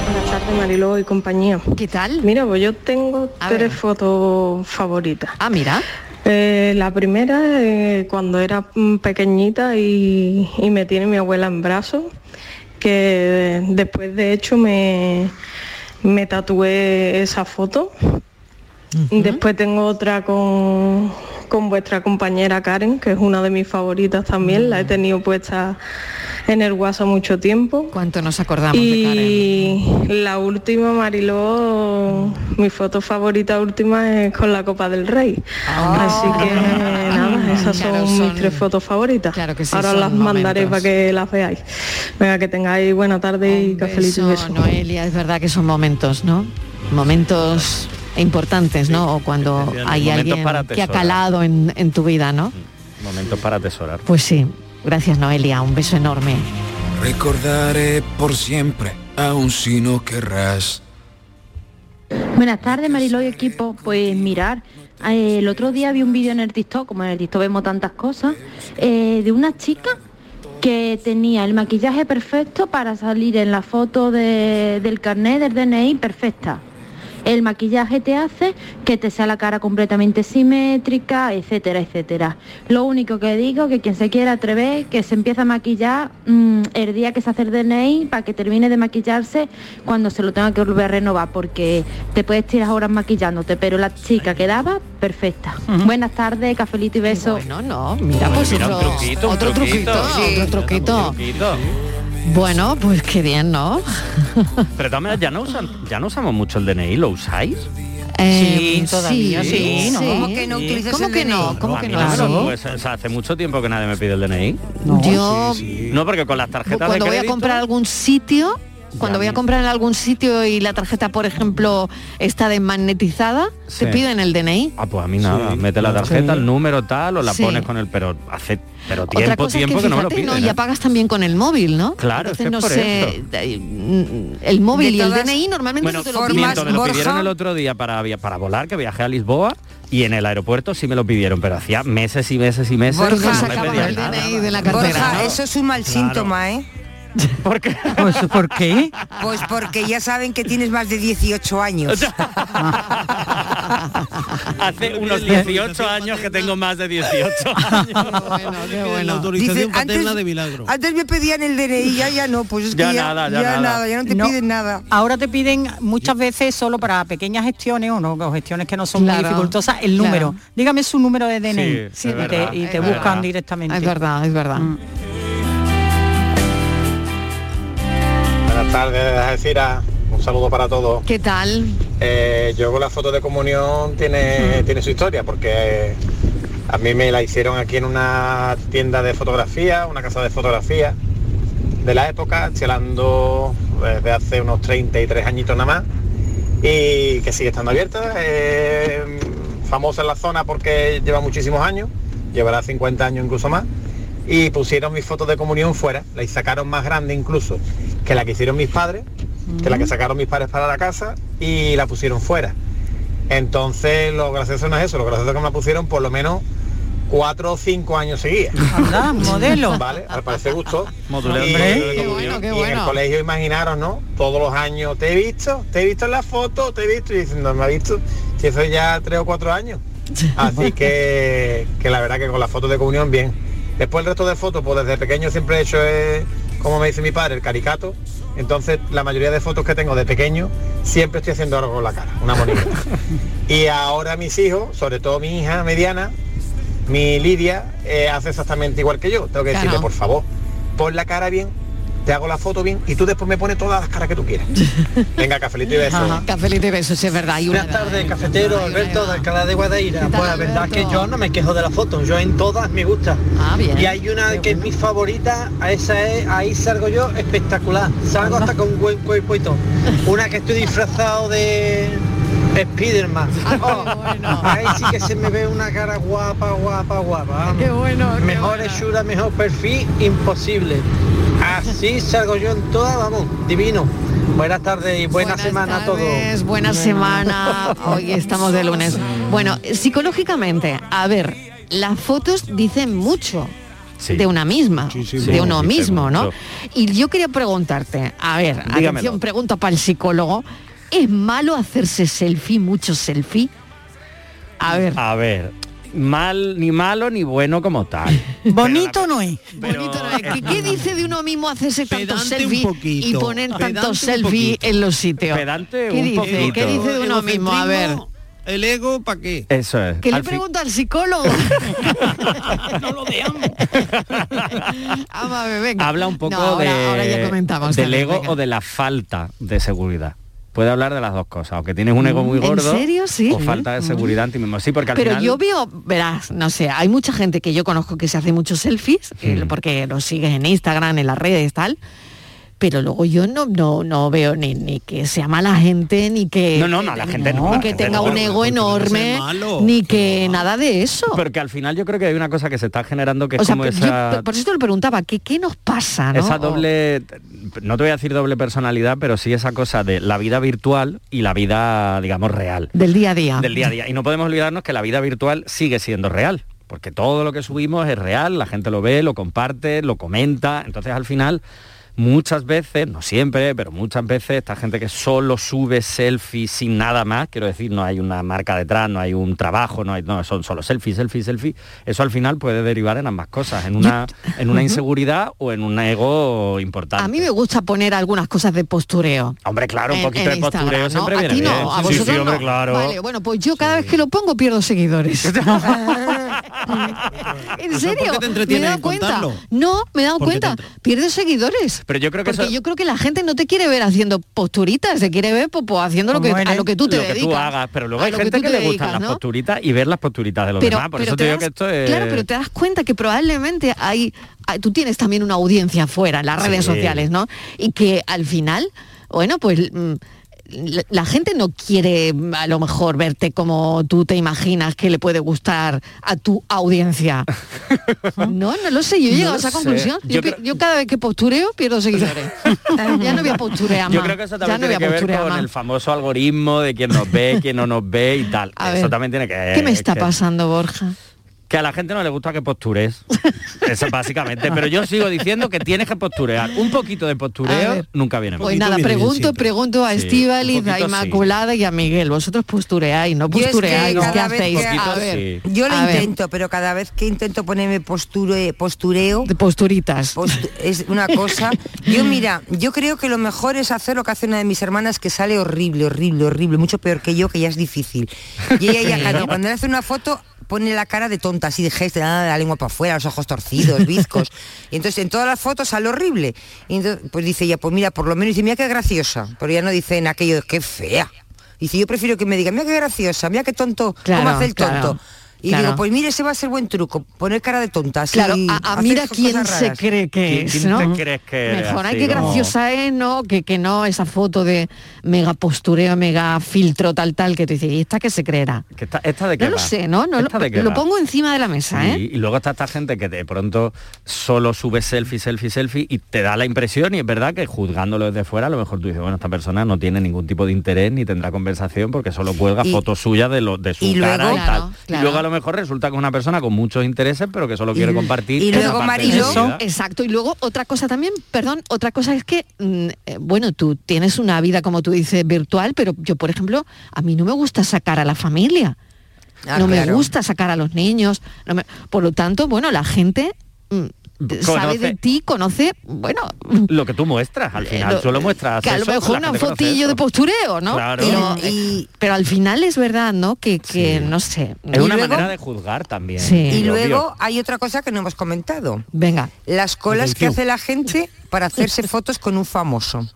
Buenas tardes, Mariló y compañía. ¿Qué tal? Mira, pues yo tengo tres fotos favoritas. Ah, mira. Eh, la primera, eh, cuando era mm, pequeñita y, y me tiene mi abuela en brazos, que después de hecho me, me tatué esa foto. Después tengo otra con, con vuestra compañera Karen, que es una de mis favoritas también, la he tenido puesta en el WhatsApp mucho tiempo. ¿Cuánto nos acordamos de y la última, Mariló, mi foto favorita última es con la Copa del Rey. Así que nada, esas son, mis tres fotos favoritas. sí, Ahora las mandaré para que las veáis. Venga, que tengáis buena tarde y cafelito y beso. Noelia, es verdad que son momentos, ¿no? Momentos importantes, ¿no? O cuando hay alguien para que ha calado en, en tu vida, ¿no? Momentos para atesorar. Pues sí. Gracias, Noelia. Un beso enorme. Recordaré por siempre, aun si no querrás. Buenas tardes, Mariló y equipo. Pues mirar, eh, el otro día vi un vídeo en el TikTok, como en el TikTok vemos tantas cosas, eh, de una chica que tenía el maquillaje perfecto para salir en la foto de- del carnet del DNI perfecta. El maquillaje te hace que te sea la cara completamente simétrica, etcétera, etcétera. Lo único que digo que quien se quiera atrever, que se empieza a maquillar mm, el día que se hace el DNI para que termine de maquillarse cuando se lo tenga que volver a renovar, porque te puedes tirar horas maquillándote, pero la chica quedaba perfecta. Buenas tardes, cafelito y beso. No, no, mira, pues Mira, un otro, truquito, un otro truquito. truquito, Sí. otro truquito. Bueno, pues qué bien, ¿no? Pero también ya no usan, ya no usamos mucho el DNI, ¿lo usáis? Eh, Sí, todavía sí, ¿no? ¿Cómo que no utilizas ¿Cómo el que DNI? no? ¿Cómo que no? Sí. pues, o sea, hace mucho tiempo que nadie me pide el DNI. Yo No, porque con las tarjetas cuando de voy a crédito... comprar algún sitio, cuando voy a comprar en algún sitio y la tarjeta, por ejemplo, está desmagnetizada, te Sí. piden el DNI. Ah, pues a mí nada. Mete la tarjeta, Sí. el número tal, o la Sí. pones con el... Pero hace pero Otra tiempo, cosa tiempo es que, que no me lo fíjate, piden. ¿no? ¿eh? Ya pagas también con el móvil, ¿no? Claro, es Entonces que no es por sé, mm, el móvil De y el DNI normalmente Bueno, no te lo piden. miento, me lo pidieron el otro día para, para volar, que viajé a Lisboa, y en el aeropuerto sí me lo pidieron, pero hacía meses y meses y meses Borja, que no me sacaban pedían el nada. DNI de la cartera. Borja, ¿no? eso es un mal Claro. síntoma, ¿eh? ¿Por qué? Pues, ¿por qué? Pues porque ya saben que tienes más de 18 años. [laughs] Hace unos 18 años que tengo más de 18 años. La autorización Dice, paterna antes- de milagro. Antes me pedían el DNI, ya ya no, pues es que Ya ya, nada, ya, ya nada. nada. ya no te No, piden nada. Ahora te piden muchas veces solo para pequeñas gestiones o no, o gestiones que no son muy dificultosas, el claro. número. Dígame su número de DNI Sí, y verdad, te, y verdad. buscan directamente. Es verdad, es verdad. Buenas tardes, Algeciras. Un saludo para todos. ¿Qué tal? Eh, yo con la foto de comunión tiene, tiene su historia, porque a mí me la hicieron aquí en una tienda de fotografía, una casa de fotografía de la época, hablando desde hace unos 33 añitos nada más, y que sigue estando abierta. eh, famosa en la zona porque lleva muchísimos años, llevará 50 años incluso más, y pusieron mis fotos de comunión fuera, la sacaron más grande incluso que la que hicieron mis padres, que la que sacaron mis padres para la casa y la pusieron fuera. Entonces lo gracioso no es eso, lo gracioso es que me la pusieron por lo menos cuatro o cinco años seguidos. Anda, [laughs] modelo. Vale, al parecer gusto. Modelo y, de y- comunión. y en el colegio imaginaros, ¿no? Todos los años, te he visto, te he visto en la foto, te he visto, y diciendo, me ha visto, si eso ya tres o cuatro años. [laughs] Así que, que la verdad que con la foto de comunión bien. Después el resto de fotos, pues desde pequeño siempre he hecho, eh, como me dice mi padre, el caricato. Entonces la mayoría de fotos que tengo de pequeño siempre estoy haciendo algo con la cara, una monita. [laughs] y ahora mis hijos, sobre todo mi hija mediana, mi Lidia, eh, hace exactamente igual que yo. Tengo que decirle, por favor, pon la cara bien, te hago la foto bien y tú después me pones todas las caras que tú quieras. [laughs] Venga, cafelito y besos. Ajá, Cafelito y besos, sí, es verdad. una Buenas tardes, cafetero, Alberto, de Alcalá de Guadaira. Pues la verdad que yo no me quejo de la foto, yo en todas me gusta. Ah, bien. Y hay una que es mi favorita, a esa es, ahí salgo yo espectacular. Salgo hasta con buen cuerpo y todo. Una que estoy disfrazado de Spiderman. Oh, Ahí sí que se me ve una cara guapa, guapa, guapa. vamos. Qué bueno, qué Mejor hechura, mejor perfil, imposible. Así salgo yo en todas, vamos, divino. Buenas tardes y buena semana a todos. Es buena semana. Hoy estamos de lunes. Bueno, psicológicamente, a ver, las fotos dicen mucho de una misma, de uno mismo, ¿no? mucho. Y yo quería preguntarte, a ver, Dígamelo. atención, pregunta para el psicólogo, ¿es malo hacerse selfie, mucho selfie? A ver. A ver, mal, ni malo ni bueno como tal. [laughs] Bonito no es. Bonito no es. ¿Qué, qué dice de uno mismo hacerse tantos Pedante un selfie y poner tantos un selfie poquito. en los sitios? Pedante ¿Qué un dice? poquito. ¿Qué dice de uno mismo? A ver. ¿El ego para qué? Eso es. ¿Qué le pregunto al psicólogo? [laughs] no lo veamos. Habla un poco No, ahora, de, ahora ya comentamos. del ego venga. o de la falta de seguridad. Puede hablar de las dos cosas, o que tienes un ego muy Mm, ¿En gordo serio? Sí. o falta de seguridad en ti mismo. Sí, porque al Pero final yo veo, verás, no sé, hay mucha gente que yo conozco que se hace muchos selfies, eh, Mm. porque los sigues en Instagram, en las redes, tal. Pero luego yo no, no, no veo ni, ni que sea mala gente, ni que, No, no, no, la gente no, que tenga no, un ego enorme, malo. ni que nada de eso. porque al final yo creo que hay una cosa que se está generando que es sea, como yo esa por eso te lo preguntaba, ¿qué, qué nos pasa? esa doble no te voy a decir doble personalidad, pero sí esa cosa de la vida virtual y la vida, digamos, real. del día a día. del día a día. Y no podemos olvidarnos que la vida virtual sigue siendo real, porque todo lo que subimos es real, la gente lo ve, lo comparte, lo comenta, entonces al final muchas veces, no siempre, pero muchas veces esta gente que solo sube selfies sin nada más, quiero decir, no hay una marca detrás, no hay un trabajo, no hay, no, son solo selfies, selfies, selfies, eso al final puede derivar en ambas cosas, en una, en una inseguridad o en un ego importante. A mí me gusta poner algunas cosas de postureo. Hombre, claro, un poquito en de postureo siempre a viene ti no, bien. a Sí, sí, hombre, no. claro. Vale, bueno, pues yo cada vez que lo pongo pierdo seguidores. [laughs] [laughs] [laughs] ¿En serio? por qué te entretiene me he dado en cuenta. contarlo? No, me he dado ¿Por qué cuenta. Pierdes seguidores. Pero yo creo que Porque eso- yo creo que la gente no te quiere ver haciendo posturitas, se quiere ver pues, pues, haciendo lo que, a lo que tú te lo que dedicas. tú hagas, pero luego hay gente que, te le gustan las posturitas y ver las posturitas de los pero, demás. Por pero eso te te digo das- que esto es... Claro, pero te das cuenta que probablemente hay, hay- tú tienes también una audiencia afuera en las redes Sí. sociales, ¿no? Y que al final, bueno, pues mm, la, gente no quiere a lo mejor verte como tú te imaginas que le puede gustar a tu audiencia. [laughs] No, no lo sé, yo he No a esa sé. conclusión. Yo, Yo yo cada vez que postureo pierdo seguidores. [laughs] ya no voy a posturear más. Yo creo que eso ya también no voy tiene a que ver con más. el famoso algoritmo de quién nos ve, quién no nos ve y tal. A eso ver, también tiene que ¿Qué me está que- pasando, Borja? Que a la gente no le gusta que postures. [laughs] Eso básicamente. Pero yo sigo diciendo que tienes que posturear. Un poquito de postureo ver. nunca viene mal. Pues nada, pregunto, pregunto a Sí, un a sí. Inmaculada y a Miguel. Vosotros postureáis, no es que postureáis, ¿qué cada vez hacéis? que- A ver, sí. Yo lo A ver. intento, pero cada vez que intento ponerme posture, postureo, de posturitas. postu- es una cosa. Yo mira, yo creo que lo mejor es hacer lo que hace una de mis hermanas que sale horrible, horrible, horrible, mucho peor que yo, que ya es difícil. Y ella ya [laughs] cuando le hace una foto pone la cara de tonta, así de gesto, ah, la lengua para afuera, los ojos torcidos, [laughs] bizcos. Y entonces en todas las fotos sale horrible. Y entonces, pues dice ella, pues mira, por lo menos dice, mira qué graciosa. Pero ya no dice en aquello qué fea. Dice, yo prefiero que me diga, mira qué graciosa, mira qué tonto, Claro, cómo hace el tonto. claro, Y claro. digo, pues mire, ese va a ser buen truco, poner cara de tonta. así, Claro, a, mira quién se cree que ¿Quién- es, quién ¿no? te crees que Mejor, ay, qué graciosa es, ¿no? Que, que no esa foto de mega postureo, mega filtro, tal, tal, que tú dices, ¿y esta qué se creerá? Que esta, esta de qué No lo sé, ¿no? no lo, ¿Esta de qué lo va? pongo encima de la mesa, Sí, ¿eh? Y luego está esta gente que de pronto solo sube selfie, selfie, selfie y te da la impresión, y es verdad que juzgándolo desde fuera, a lo mejor tú dices, bueno, esta persona no tiene ningún tipo de interés ni tendrá conversación porque solo cuelga Y- fotos suyas de, lo, de su y cara luego- y tal. Claro, Y claro. luego a lo mejor resulta que es una persona con muchos intereses, pero que solo quiere compartir. y luego, Marilo. Exacto, y luego otra cosa también, perdón, otra cosa es que, mm, eh, bueno, tú tienes una vida, como tú dices, virtual, pero yo, por ejemplo, a mí no me gusta sacar a la familia, Ah, no me gusta sacar a los niños, no me- por lo tanto, bueno, la gente mm, sabe de ti, conoce, bueno, Lo que tú muestras, al final lo- tú lo muestras. que a lo mejor la una fotillo de postureo, ¿no? Claro. Pero, Y- pero al final es verdad, ¿no? Que, que no sé. Es Y una luego- manera de juzgar también. Sí. Y obvio. luego hay otra cosa que no hemos comentado. Venga. Las colas que hace la gente para hacerse [laughs] fotos con un famoso.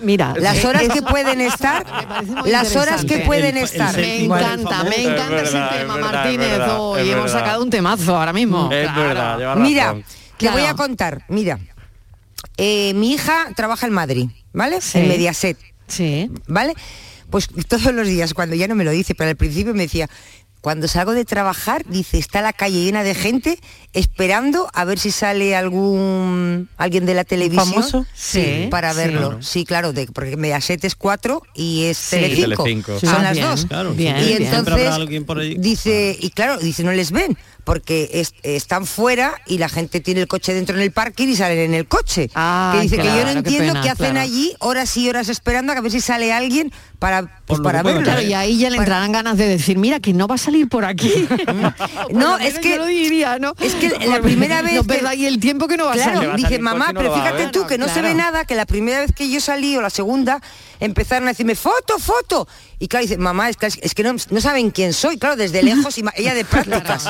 Mira, Las horas que pueden estar, [laughs] las horas que pueden El- el estar. Me encanta, me Es encanta verdad, ese es tema, verdad, Martínez. es verdad, hoy es hemos sacado un temazo ahora mismo. Es Claro. verdad, lleva razón. Mira, te Claro. voy a contar, mira. Eh, mi hija trabaja en Madrid, ¿vale? Sí. En Mediaset. Sí. ¿Vale? Pues todos los días, cuando ya no me lo dice, pero al principio me decía, cuando salgo de trabajar, dice, está la calle llena de gente esperando a ver si sale algún alguien de la televisión famoso? sí, Sí, para sí. verlo. Claro. Sí, claro, de, porque Mediaset es 4 y es Sí. Telecinco. Telecinco. Son Ah, las bien, dos. Claro, bien, y bien. Siempre entonces habrá alguien por allí. dice, y claro, dice, no les ven, porque es- están fuera y la gente tiene el coche dentro en el parking y salen en el coche. Ah, que dice que yo claro, no qué entiendo pena, qué hacen claro. allí horas y horas esperando a ver si sale alguien para, pues, para verlo. Claro, y ahí ya le Para- entrarán ganas de decir, mira, que no va a salir por aquí. [laughs] No, es que- yo lo diría, ¿no? es que la primera vez No que- perdáis el tiempo que no va a Claro, a dice salir mamá, y no pero fíjate ver". tú que no se Claro. ve nada, que la primera vez que yo salí o la segunda empezaron a decirme foto, foto. Y claro, dice, mamá, es que, es que no, no saben quién soy, claro, desde lejos, y ella de [laughs] prácticas,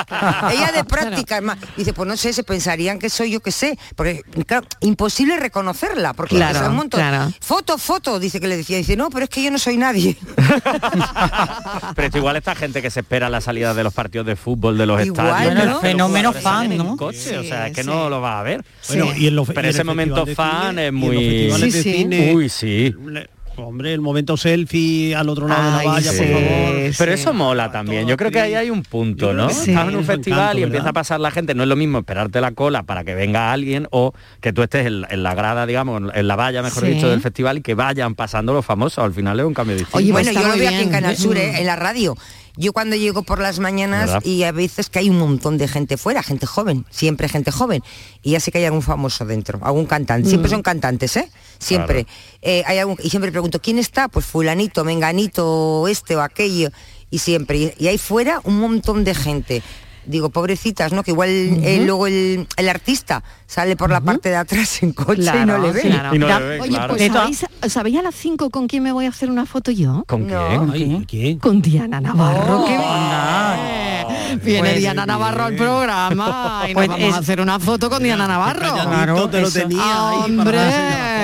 ella de [laughs] prácticas, ma- dice, pues no sé, se pensarían que soy yo que sé, porque claro, imposible reconocerla, porque Claro, es un montón. claro. Foto, foto, dice que le decía, dice, no, pero es que yo no soy nadie. [laughs] Pero esto igual esta gente que se espera la salida de los partidos de fútbol de los Igual, estadios. ¿no? fenómeno fan, en ¿no? coche, o sea, es que sí. no lo va a ver. Bueno, Sí. y en los, Pero y en ese momento fan cine, es en los muy- festivales de cine, Uy, sí. le- Hombre, el momento selfie al otro lado Ay, de la valla, sí, por favor. sí. Pero eso mola también. Yo creo que ahí hay un punto, ¿no? sí. Estás en un Es un festival encanto, y empieza a pasar la gente. No es lo mismo esperarte la cola para que venga alguien o que tú estés en, en la grada, digamos, en la valla, mejor Sí. dicho, del festival y que vayan pasando los famosos. Al final es un cambio distinto. Oye, pues bueno, está yo lo veo aquí en. Canal Sur, ¿eh? Mm. en la radio. Yo cuando llego por las mañanas ¿Verdad? y a veces que hay un montón de gente fuera, gente joven, siempre gente joven, y ya sé que hay algún famoso dentro, algún cantante. Mm. Siempre son cantantes, ¿eh? Siempre. Eh, hay algún- y siempre pregunto, ¿quién está? Pues fulanito, menganito, este o aquello. Y siempre. Y, y hay fuera un montón de gente. Digo, pobrecitas, ¿no? Que igual eh, luego el, el artista sale por la parte de atrás en coche y no le ve. claro. Y no le Ya, ven, Oye, claro. pues ¿sabéis, ¿sabéis a las 5 con quién me voy a hacer una foto yo? ¿Con No. quién? Ay, ¿quién? Con Diana Navarro. que anda. Viene Pues- Diana Navarro al programa y nos Pues vamos es- a hacer una foto con Diana Navarro. Claro, te lo eso. tenía ahí para Hombre,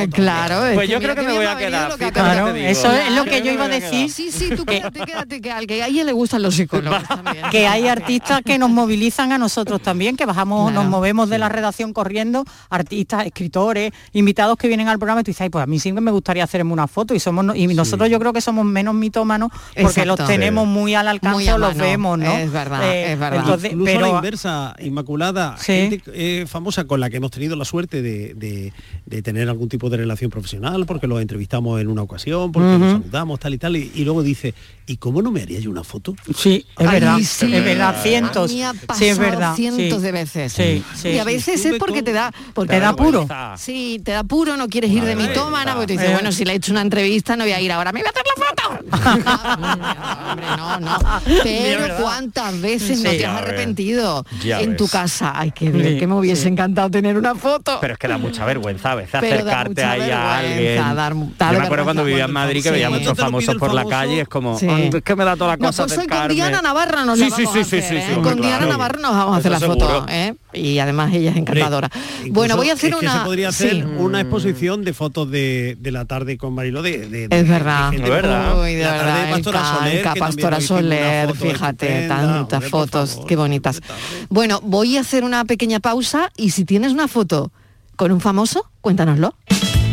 foto. claro. es Pues yo creo que me voy a quedar, que Claro, eso es lo que yo iba a decir. Sí, sí, tú quédate, quédate, que al que a ella le gustan los psicólogos [laughs] también. que hay artistas que nos movilizan a nosotros también, que bajamos, Claro. nos movemos de la redacción corriendo, artistas, escritores, invitados que vienen al programa y tú dices, ay, pues a mí sí que me gustaría hacerme una foto y somos y nosotros yo creo que somos menos mitómanos porque los tenemos muy al alcance Muy los mano. vemos, ¿no? Es verdad, es verdad. Entonces, Incluso pero la inversa, Inmaculada, Sí. gente eh, famosa con la que hemos tenido la suerte de, de- de tener algún tipo de relación profesional, porque los entrevistamos en una ocasión, porque nos saludamos, tal y tal, y, y luego dice, ¿y cómo no me haría yo una foto? sí, es Ay, verdad, sí. es verdad, cientos. A mí ha sí, es verdad. cientos sí. de veces. Sí, sí. y a veces es porque te da, porque Te da puro. Sí, te da puro, no quieres ir de mitómana, porque tú dices, Eh. bueno, si le he hecho una entrevista no voy a ir ahora, me voy a hacer la foto. [laughs] Hombre, no, no. Pero cuántas veces no Sí. te has arrepentido Ya en tu casa. Ay, qué bien, Sí, que me hubiese encantado tener una foto. Pero es que da mucha vergüenza a veces Pero acercarte ahí a alguien. dar- dar Yo me acuerdo cuando vivía en Madrid que sí. veía muchos famosos por la calle y es como, Sí. "Ay, es que me da toda la No, cosa pues hoy con acercarme". Diana Navarro nos Sí, sí, vamos sí, ¿eh? sí, Con Diana claro. Navarro nos vamos a hacer la foto. ¿eh? Y además ella es encantadora. Bueno, voy a hacer es que una... se podría hacer sí. una exposición de fotos de, de la tarde con Mariló de, de- de- Es verdad. de verdad. Uy, de La tarde de Pastora Soler, Pastora Soler, foto fíjate, estupenda. tantas fotos, favor, qué bonitas. Bueno, voy a hacer una pequeña pausa y si tienes una foto con un famoso, cuéntanoslo.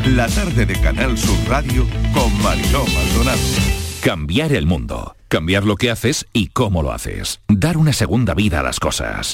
La tarde de Canal Sur Radio con Mariló Maldonado. Cambiar el mundo. Cambiar lo que haces y cómo lo haces. Dar una segunda vida a las cosas.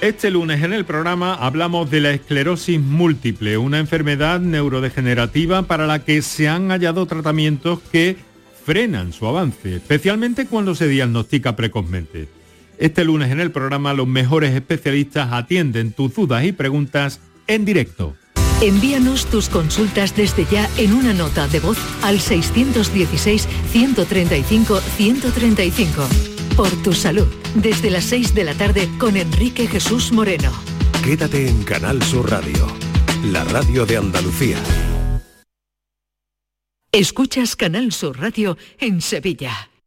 Este lunes en el programa hablamos de la esclerosis múltiple, una enfermedad neurodegenerativa para la que se han hallado tratamientos que frenan su avance, especialmente cuando se diagnostica precozmente. Este lunes en el programa los mejores especialistas atienden tus dudas y preguntas en directo. Envíanos tus consultas desde ya en una nota de voz al 616-135-135. Por tu salud, desde las 6 de la tarde con Enrique Jesús Moreno. Quédate en Canal Sur Radio, la radio de Andalucía. Escuchas Canal Sur Radio en Sevilla.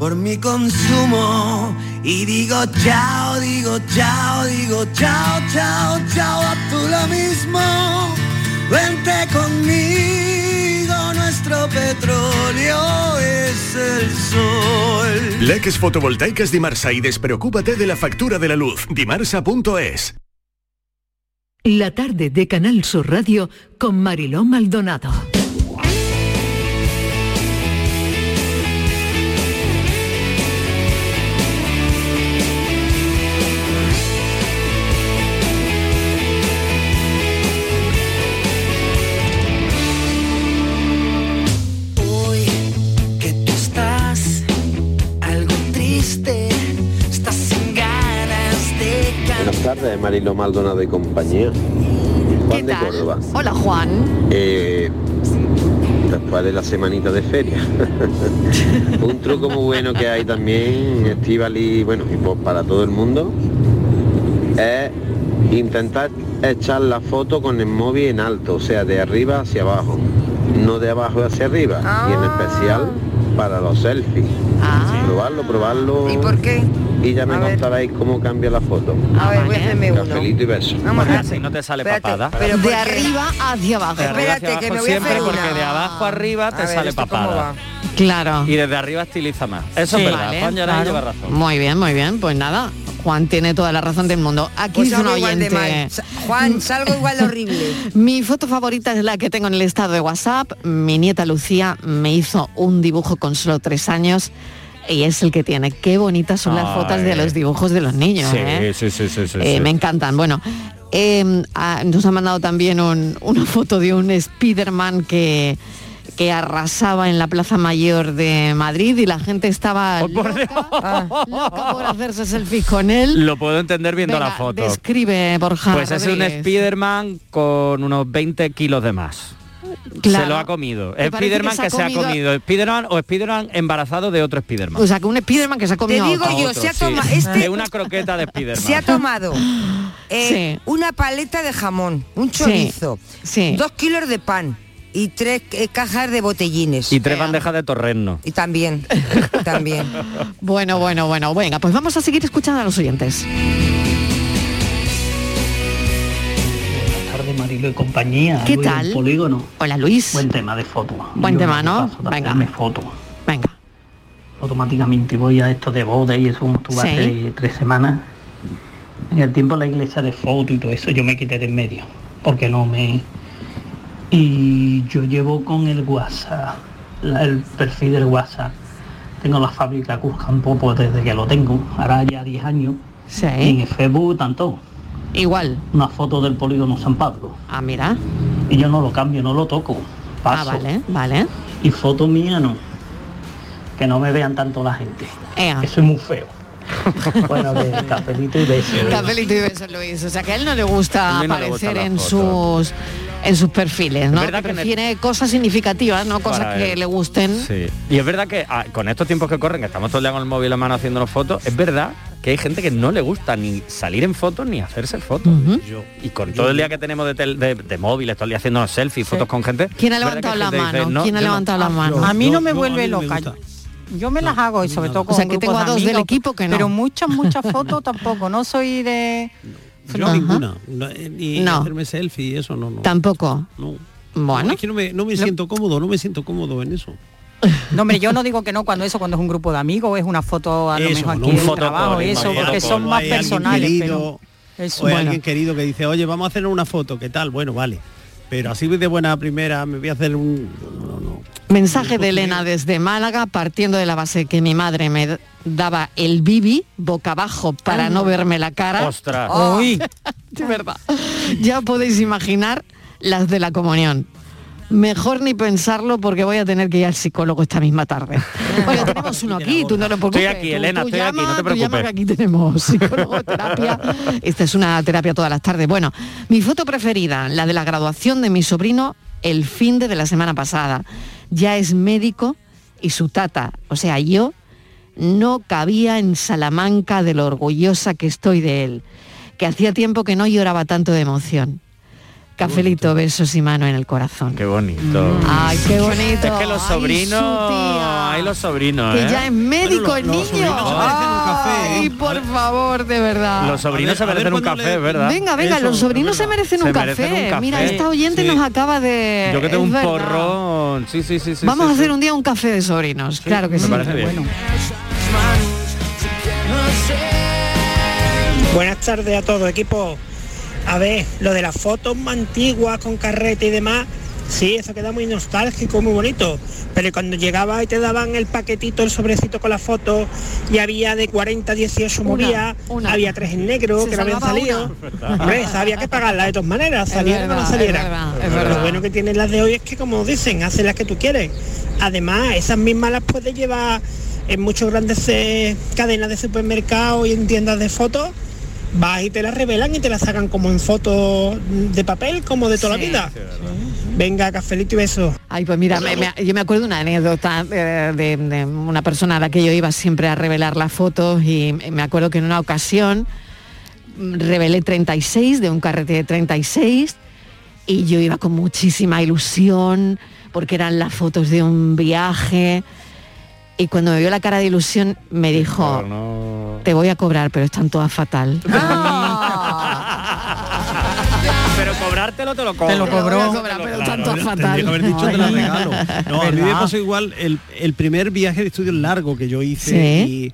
por mi consumo y digo chao, digo chao, digo chao, chao, chao, a tú lo mismo. Vente conmigo, nuestro petróleo es el sol. Leques fotovoltaicas Dimarsa y despreocúpate de la factura de la luz. Dimarsa.es. La tarde de Canal Sur Radio con Mariló Maldonado. Buenas tardes, Marilo Maldonado y compañía. Juan de Córdoba. Hola Juan. Eh, después de la semanita de feria. [laughs] Un truco muy bueno que hay también, Estival y bueno, y pues para todo el mundo, es intentar echar la foto con el móvil en alto, o sea, de arriba hacia abajo, no de abajo hacia arriba, y en especial para los selfies. Probarlo, probarlo. ¿Y por qué? Y ya me contaréis cómo cambia la foto. A ver, voy a hacerme uno. Cafelito y beso. Vamos a Si no te sale Espérate, papada. pero de arriba hacia abajo. Hacia Espérate, que me voy a siempre hacer porque una. de abajo arriba te A ver, sale ¿esto cómo papada. Claro. Y desde arriba estiliza más. Eso Sí, es verdad. vale, Juan claro. lleva razón. Muy bien, muy bien. Pues nada, Juan tiene toda la razón del mundo. Aquí Pues dice un oyente. Juan, salgo igual de horrible. [laughs] Mi foto favorita es la que tengo en el estado de WhatsApp. Mi nieta Lucía me hizo un dibujo con solo tres años y es el que tiene. Qué bonitas son las fotos de los dibujos de los niños. Sí, ¿eh? sí, sí, sí, sí, Eh, sí. Me encantan. Bueno, eh, ah, nos ha mandado también un- una foto de un Spiderman que que arrasaba en la Plaza Mayor de Madrid y la gente estaba loca, loca por hacerse selfies con él. Lo puedo entender viendo Venga, la foto. Describe, Borja. Pues es un. Spiderman con unos 20 kilos de más. Claro. Se lo ha comido. Spiderman que se que, ha se ha comido- comido. Spiderman o Spiderman embarazado de otro Spiderman. O sea, que un Spiderman que se ha comido digo a otro. yo, se ha Otro, sí. toma- este- Es una croqueta de Spiderman. Se ha tomado [gasps] eh, una paleta de jamón, un chorizo, dos kilos de pan y tres eh, cajas de botellines. Y tres bandejas de torreno. Y también, [laughs] también. Bueno, bueno, bueno. Venga, pues vamos a seguir escuchando a los oyentes. Y compañía. ¿Qué Luis tal? Polígono. Hola, Luis. Buen tema de foto. Buen Yo tema, no Venga. hacerme foto. Venga. Automáticamente voy a esto de boda y eso como estuve Sí. hace tres semanas. En el tiempo de la iglesia de foto y todo eso yo me quité de en medio. Porque no me... Y yo llevo con el WhatsApp, la- el perfil del WhatsApp, tengo la fábrica Cruzcampo pues desde que lo tengo, ahora ya 10 años. Sí. Y en el Facebook tanto. Igual. Una foto del polígono San Pablo. Ah, mira. Y yo no lo cambio, no lo toco. Paso. Ah, vale, vale. Y foto mía no. Que no me vean tanto la gente. Ea. Eso es muy feo. [laughs] bueno, que cafelito y besos. [laughs] Cafelito y besos, Luis. O sea, que a él no le gusta le aparecer en sus en sus perfiles, ¿no? Es verdad que el- Prefiere cosas significativas, no cosas Para que él. le gusten. Sí. Y es verdad que ah, con estos tiempos que corren, que estamos todo el día con el móvil en mano haciéndonos fotos, es verdad que hay gente que no le gusta ni salir en fotos ni hacerse fotos. Y con todo el día que tenemos de, tel- de, de móviles, todo el día haciéndonos selfies, fotos con gente. ¿Quién ha levantado la dice, mano? "No, ¿Quién ha yo no". levantado la mano? A mí no me vuelve me loca. Yo me las hago y sobre todo con O sea, que tengo a dos del equipo que no. Pero muchas, muchas fotos tampoco. No soy de... Yo Ajá. ninguna. No, eh, Ni No. hacerme selfie y eso no, no. Tampoco. No. Bueno. No, es que no me, no me siento cómodo, no me siento cómodo en eso. No, hombre, yo no digo que no cuando eso, cuando es un grupo de amigos, es una foto a lo Eso, mejor aquí Un en trabajo, eso, imagínate, porque son más personales, querido, pero... Eso, o hay bueno. alguien querido que dice, oye, vamos a hacer una foto, ¿qué tal? Bueno, vale. Pero así de buena primera me voy a hacer un... no, no. Mensaje de Elena desde Málaga, partiendo de la base que mi madre me daba el bibi boca abajo para no verme la cara. Ostras. Uy. [laughs] de verdad. Ya podéis imaginar las de la comunión. Mejor ni pensarlo porque voy a tener que ir al psicólogo esta misma tarde. [laughs] Bueno, tenemos uno aquí, tú no te preocupes. Estoy aquí, Elena, tú estoy aquí, no te tú llama preocupes. que aquí tenemos psicólogo, [laughs] terapia. Esta es una terapia todas las tardes. Bueno, mi foto preferida, la de la graduación de mi sobrino el fin de, de la semana pasada. Ya es médico y su tata, o sea, yo no cabía en Salamanca de lo orgullosa que estoy de él, que hacía tiempo que no lloraba tanto de emoción. Cafelito, besos y mano en el corazón. Qué bonito. Ay, qué bonito. Es que los Ay, sobrinos, hay los sobrinos, Que ¿eh? ya es médico el niño. Ay, ¿eh? por favor, de verdad. Los sobrinos se ver, merecen un café, le- ¿verdad? Venga, venga, Eso, los sobrinos se merecen, Se un, merecen café. un café. Mira, esta oyente Sí. nos acaba de... Yo que tengo es un verdad. porrón. Sí, sí, sí, sí. Vamos sí, a hacer un día un café de sobrinos, claro que Me sí. parece bien. Buenas tardes a todo equipo. A ver, lo de las fotos más antiguas con carrete y demás, sí, eso queda muy nostálgico, muy bonito. Pero cuando llegaba y te daban el paquetito, el sobrecito con la foto, y había de 40 a 18 Una, moría, una. había tres en negro Se que no habían salido. [laughs] Hombre, había que pagarla de todas maneras, Es saliera o no es saliera. verdad, es Pero verdad. Lo bueno que tienen las de hoy es que, como dicen, hacen las que tú quieres. Además, esas mismas las puedes llevar en muchos grandes eh, cadenas de supermercados y en tiendas de fotos. Vas y te las revelan y te las sacan como en fotos de papel, como de toda Sí. la vida. Venga, cafelito y beso. Ay, pues mira, me- me- yo me acuerdo de una anécdota eh, de, de una persona a la que yo iba siempre a revelar las fotos y me acuerdo que en una ocasión mm, revelé 36 de un carrete de 36 y yo iba con muchísima ilusión porque eran las fotos de un viaje y cuando me vio la cara de ilusión me dijo, te voy a cobrar, pero están todas fatal. [laughs] Pero cobrártelo te lo cobro. Te lo cobró. Cobrar, pero fatal. que haber dicho te la regalo. No, a mí me pasó igual el, el primer viaje de estudio largo que yo hice Sí.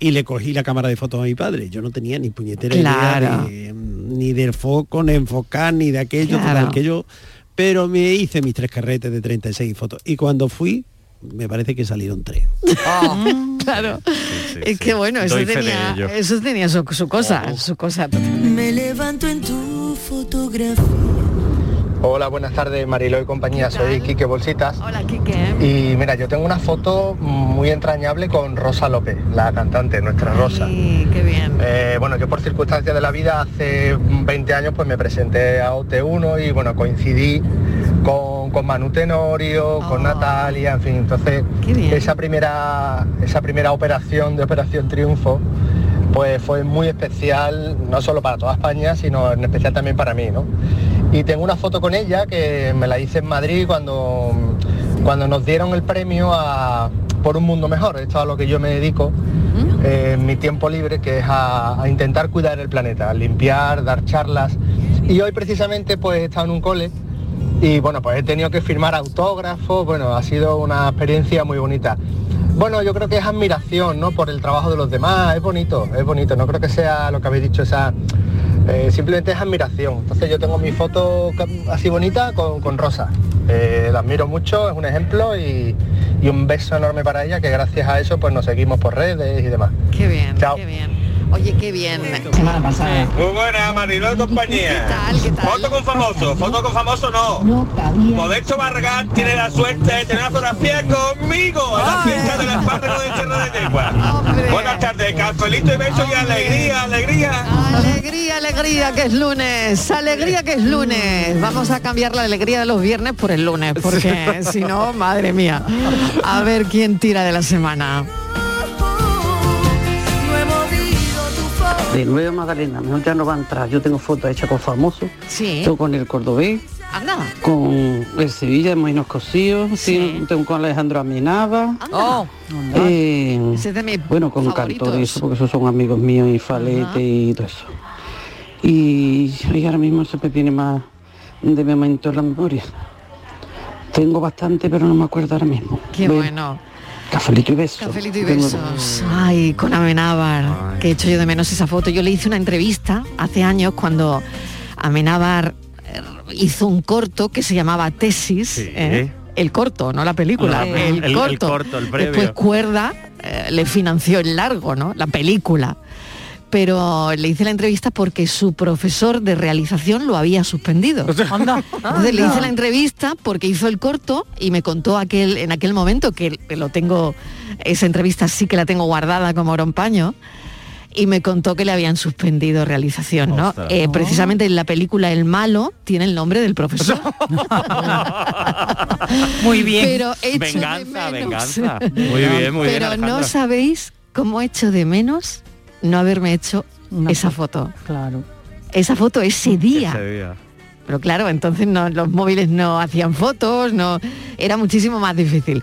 y, y le cogí la cámara de fotos a mi padre. Yo no tenía ni puñetera Claro. idea de, ni del foco, ni enfocar, ni de aquello, Claro. total, que yo. Pero me hice mis tres carretes de 36 fotos. Y cuando fui, me parece que salieron tres. [laughs] claro. sí, es sí. que bueno, eso Doy tenía, eso tenía su, su cosa, su cosa. Me levanto en tu fotografía. Hola, buenas tardes, Marilo y compañía. Soy Quique Bolsitas. Hola, Quique. Y mira, yo tengo una foto muy entrañable con Rosa López, la cantante, nuestra Rosa. Sí, qué bien. Eh, bueno, yo por circunstancias de la vida hace 20 años pues me presenté a OT1 y bueno, coincidí con, con Manu Tenorio, con Natalia, en fin, entonces esa primera, esa primera operación de Operación Triunfo pues fue muy especial, no solo para toda España, sino en especial también para mí, ¿no? Y tengo una foto con ella que me la hice en Madrid cuando, cuando nos dieron el premio a por un mundo mejor, esto es a lo que yo me dedico eh, en mi tiempo libre, que es a, a intentar cuidar el planeta, limpiar, dar charlas. Y hoy precisamente pues he estado en un cole y bueno, pues he tenido que firmar autógrafos, bueno, ha sido una experiencia muy bonita. Bueno, yo creo que es admiración, ¿no? Por el trabajo de los demás, es bonito, es bonito, no creo que sea lo que habéis dicho, esa... eh, simplemente es admiración. Entonces yo tengo mi foto así bonita con, con Rosa. Eh, la admiro mucho, es un ejemplo y, y un beso enorme para ella, que gracias a eso pues nos seguimos por redes y demás. Qué bien, Chao. qué bien. Oye, qué bien. Semana pasada. Muy buena, Mariló y compañía. Foto con famoso, foto con famoso no. Modesto Barragán tiene la suerte de tener una fotografía conmigo en la fiesta del espárrago de Cerro de Yegua. Buenas tardes, cafelito y beso y alegría, alegría. Alegría, alegría que es lunes, alegría que es lunes. Vamos a cambiar la alegría de los viernes por el lunes, porque si no, madre mía. A ver quién tira de la semana. De nuevo Magdalena, mejor ya no va a entrar. Yo tengo fotos hechas con famosos. Sí. Tengo con el cordobés, Anda. con el Sevilla de Moinos Cosíos, sí, tengo con Alejandro Amenábar. Oh, eh, Ese es de mis bueno, con favoritos. Cantor y eso, porque esos son amigos míos y Falete y todo eso. Y, y ahora mismo se me tiene más de momento en la memoria. Tengo bastante, pero no me acuerdo ahora mismo. Qué bueno. Cafelito y besos. Cafelito y besos. Ay, con Amenábar, que he hecho yo de menos esa foto. Yo le hice una entrevista hace años cuando Amenábar eh, hizo un corto que se llamaba Tesis. ¿eh? El corto, no la película, el, el- el corto. corto, el previo. Después Cuerda eh, le financió el largo, ¿no? La película. Pero le hice la entrevista porque su profesor de realización lo había suspendido. [laughs] Entonces le hice la entrevista porque hizo el corto y me contó aquel, en aquel momento que lo tengo, esa entrevista sí que la tengo guardada como oro en paño. Y me contó que le habían suspendido realización, ¿no? Eh, precisamente en la película El Malo tiene el nombre del profesor. [laughs] Muy bien. Pero Venganza, menos. venganza. [laughs] Muy bien, muy bien. Pero no sabéis cómo echo de menos no haberme hecho esa foto. Claro. Esa foto ese día. Ese día. Pero claro, entonces no, los móviles no hacían fotos, no era muchísimo más difícil.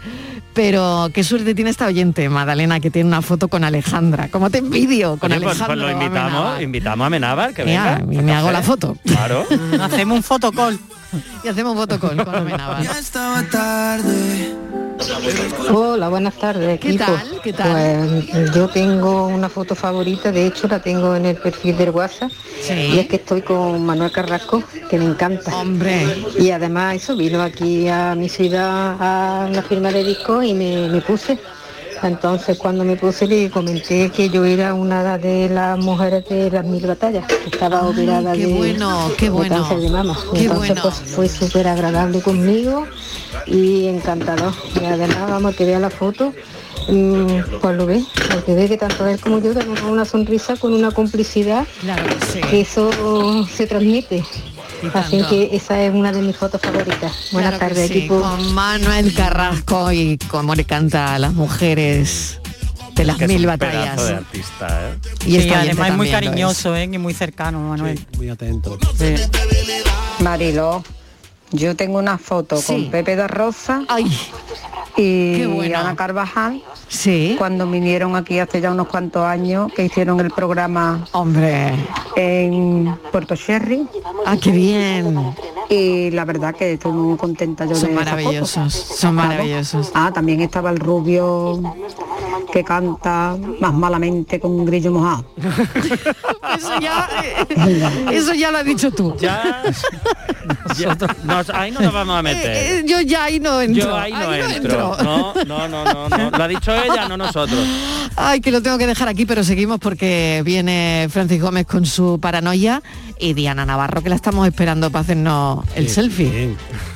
Pero qué suerte tiene esta oyente, Madalena, que tiene una foto con Alejandra. ¿Cómo te envidio con Oye, pues, Alejandra? pues lo invitamos, invitamos a Amenábar, que venga. y me hago la foto. Claro. [laughs] Hacemos un fotocall. Y hacemos fotocall con [laughs] Amenábar. Hola, buenas tardes. ¿Qué equipo. tal? ¿Qué tal? Pues yo tengo una foto favorita, de hecho la tengo en el perfil del WhatsApp. Y es que estoy con Manuel Carrasco, que me encanta. Hombre. Y además eso, vino aquí a mi ciudad a una firma de disco y me, me puse. Entonces cuando me puse le comenté que yo era una de las mujeres de las mil batallas, que estaba Ay, operada qué de, bueno, qué de bueno. cáncer de mama. Qué Entonces bueno. pues fue súper agradable conmigo y encantador. Y además vamos que vea la foto, mm, pues lo ve, porque ve que tanto él como yo tenemos una sonrisa con una complicidad Claro que sí. que eso se transmite. Así tanto. que esa es una de mis fotos favoritas. Buenas Claro tardes, sí, equipo. Con Manuel Carrasco y cómo le canta a las mujeres de las Que es mil un batallas. de artista, ¿eh? Y Sí, además es muy cariñoso, ¿eh? y muy cercano, Manuel. muy atento. Mariló, yo tengo una foto Sí. con Pepe de Rosa y bueno. Ana Carvajal. Sí. Cuando vinieron aquí hace ya unos cuantos años que hicieron el programa Hombre. en Puerto Sherry. Ah, qué bien. Y la verdad que estoy muy contenta yo Son de maravillosos, son maravillosos. Ah, también estaba el rubio que canta más malamente con un grillo mojado. [laughs] Eso ya, eh, eso ya lo has dicho tú. Ya, ya- nos- ahí no nos vamos a meter. Eh, eh, yo ya ahí no entro. Yo ahí no ahí entro. No, no, no, no, no. Lo ha dicho ella, no nosotros. Ay, que lo tengo que dejar aquí, pero seguimos porque viene Francis Gómez con su paranoia y Diana Navarro, que la estamos esperando para hacernos el selfie. Tomando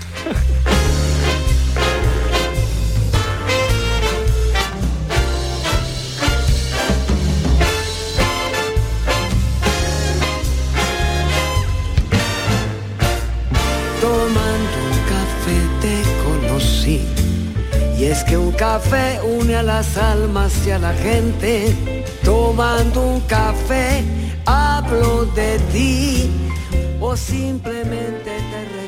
Es que un café une a las almas y a la gente. Tomando un café hablo de ti. O simplemente te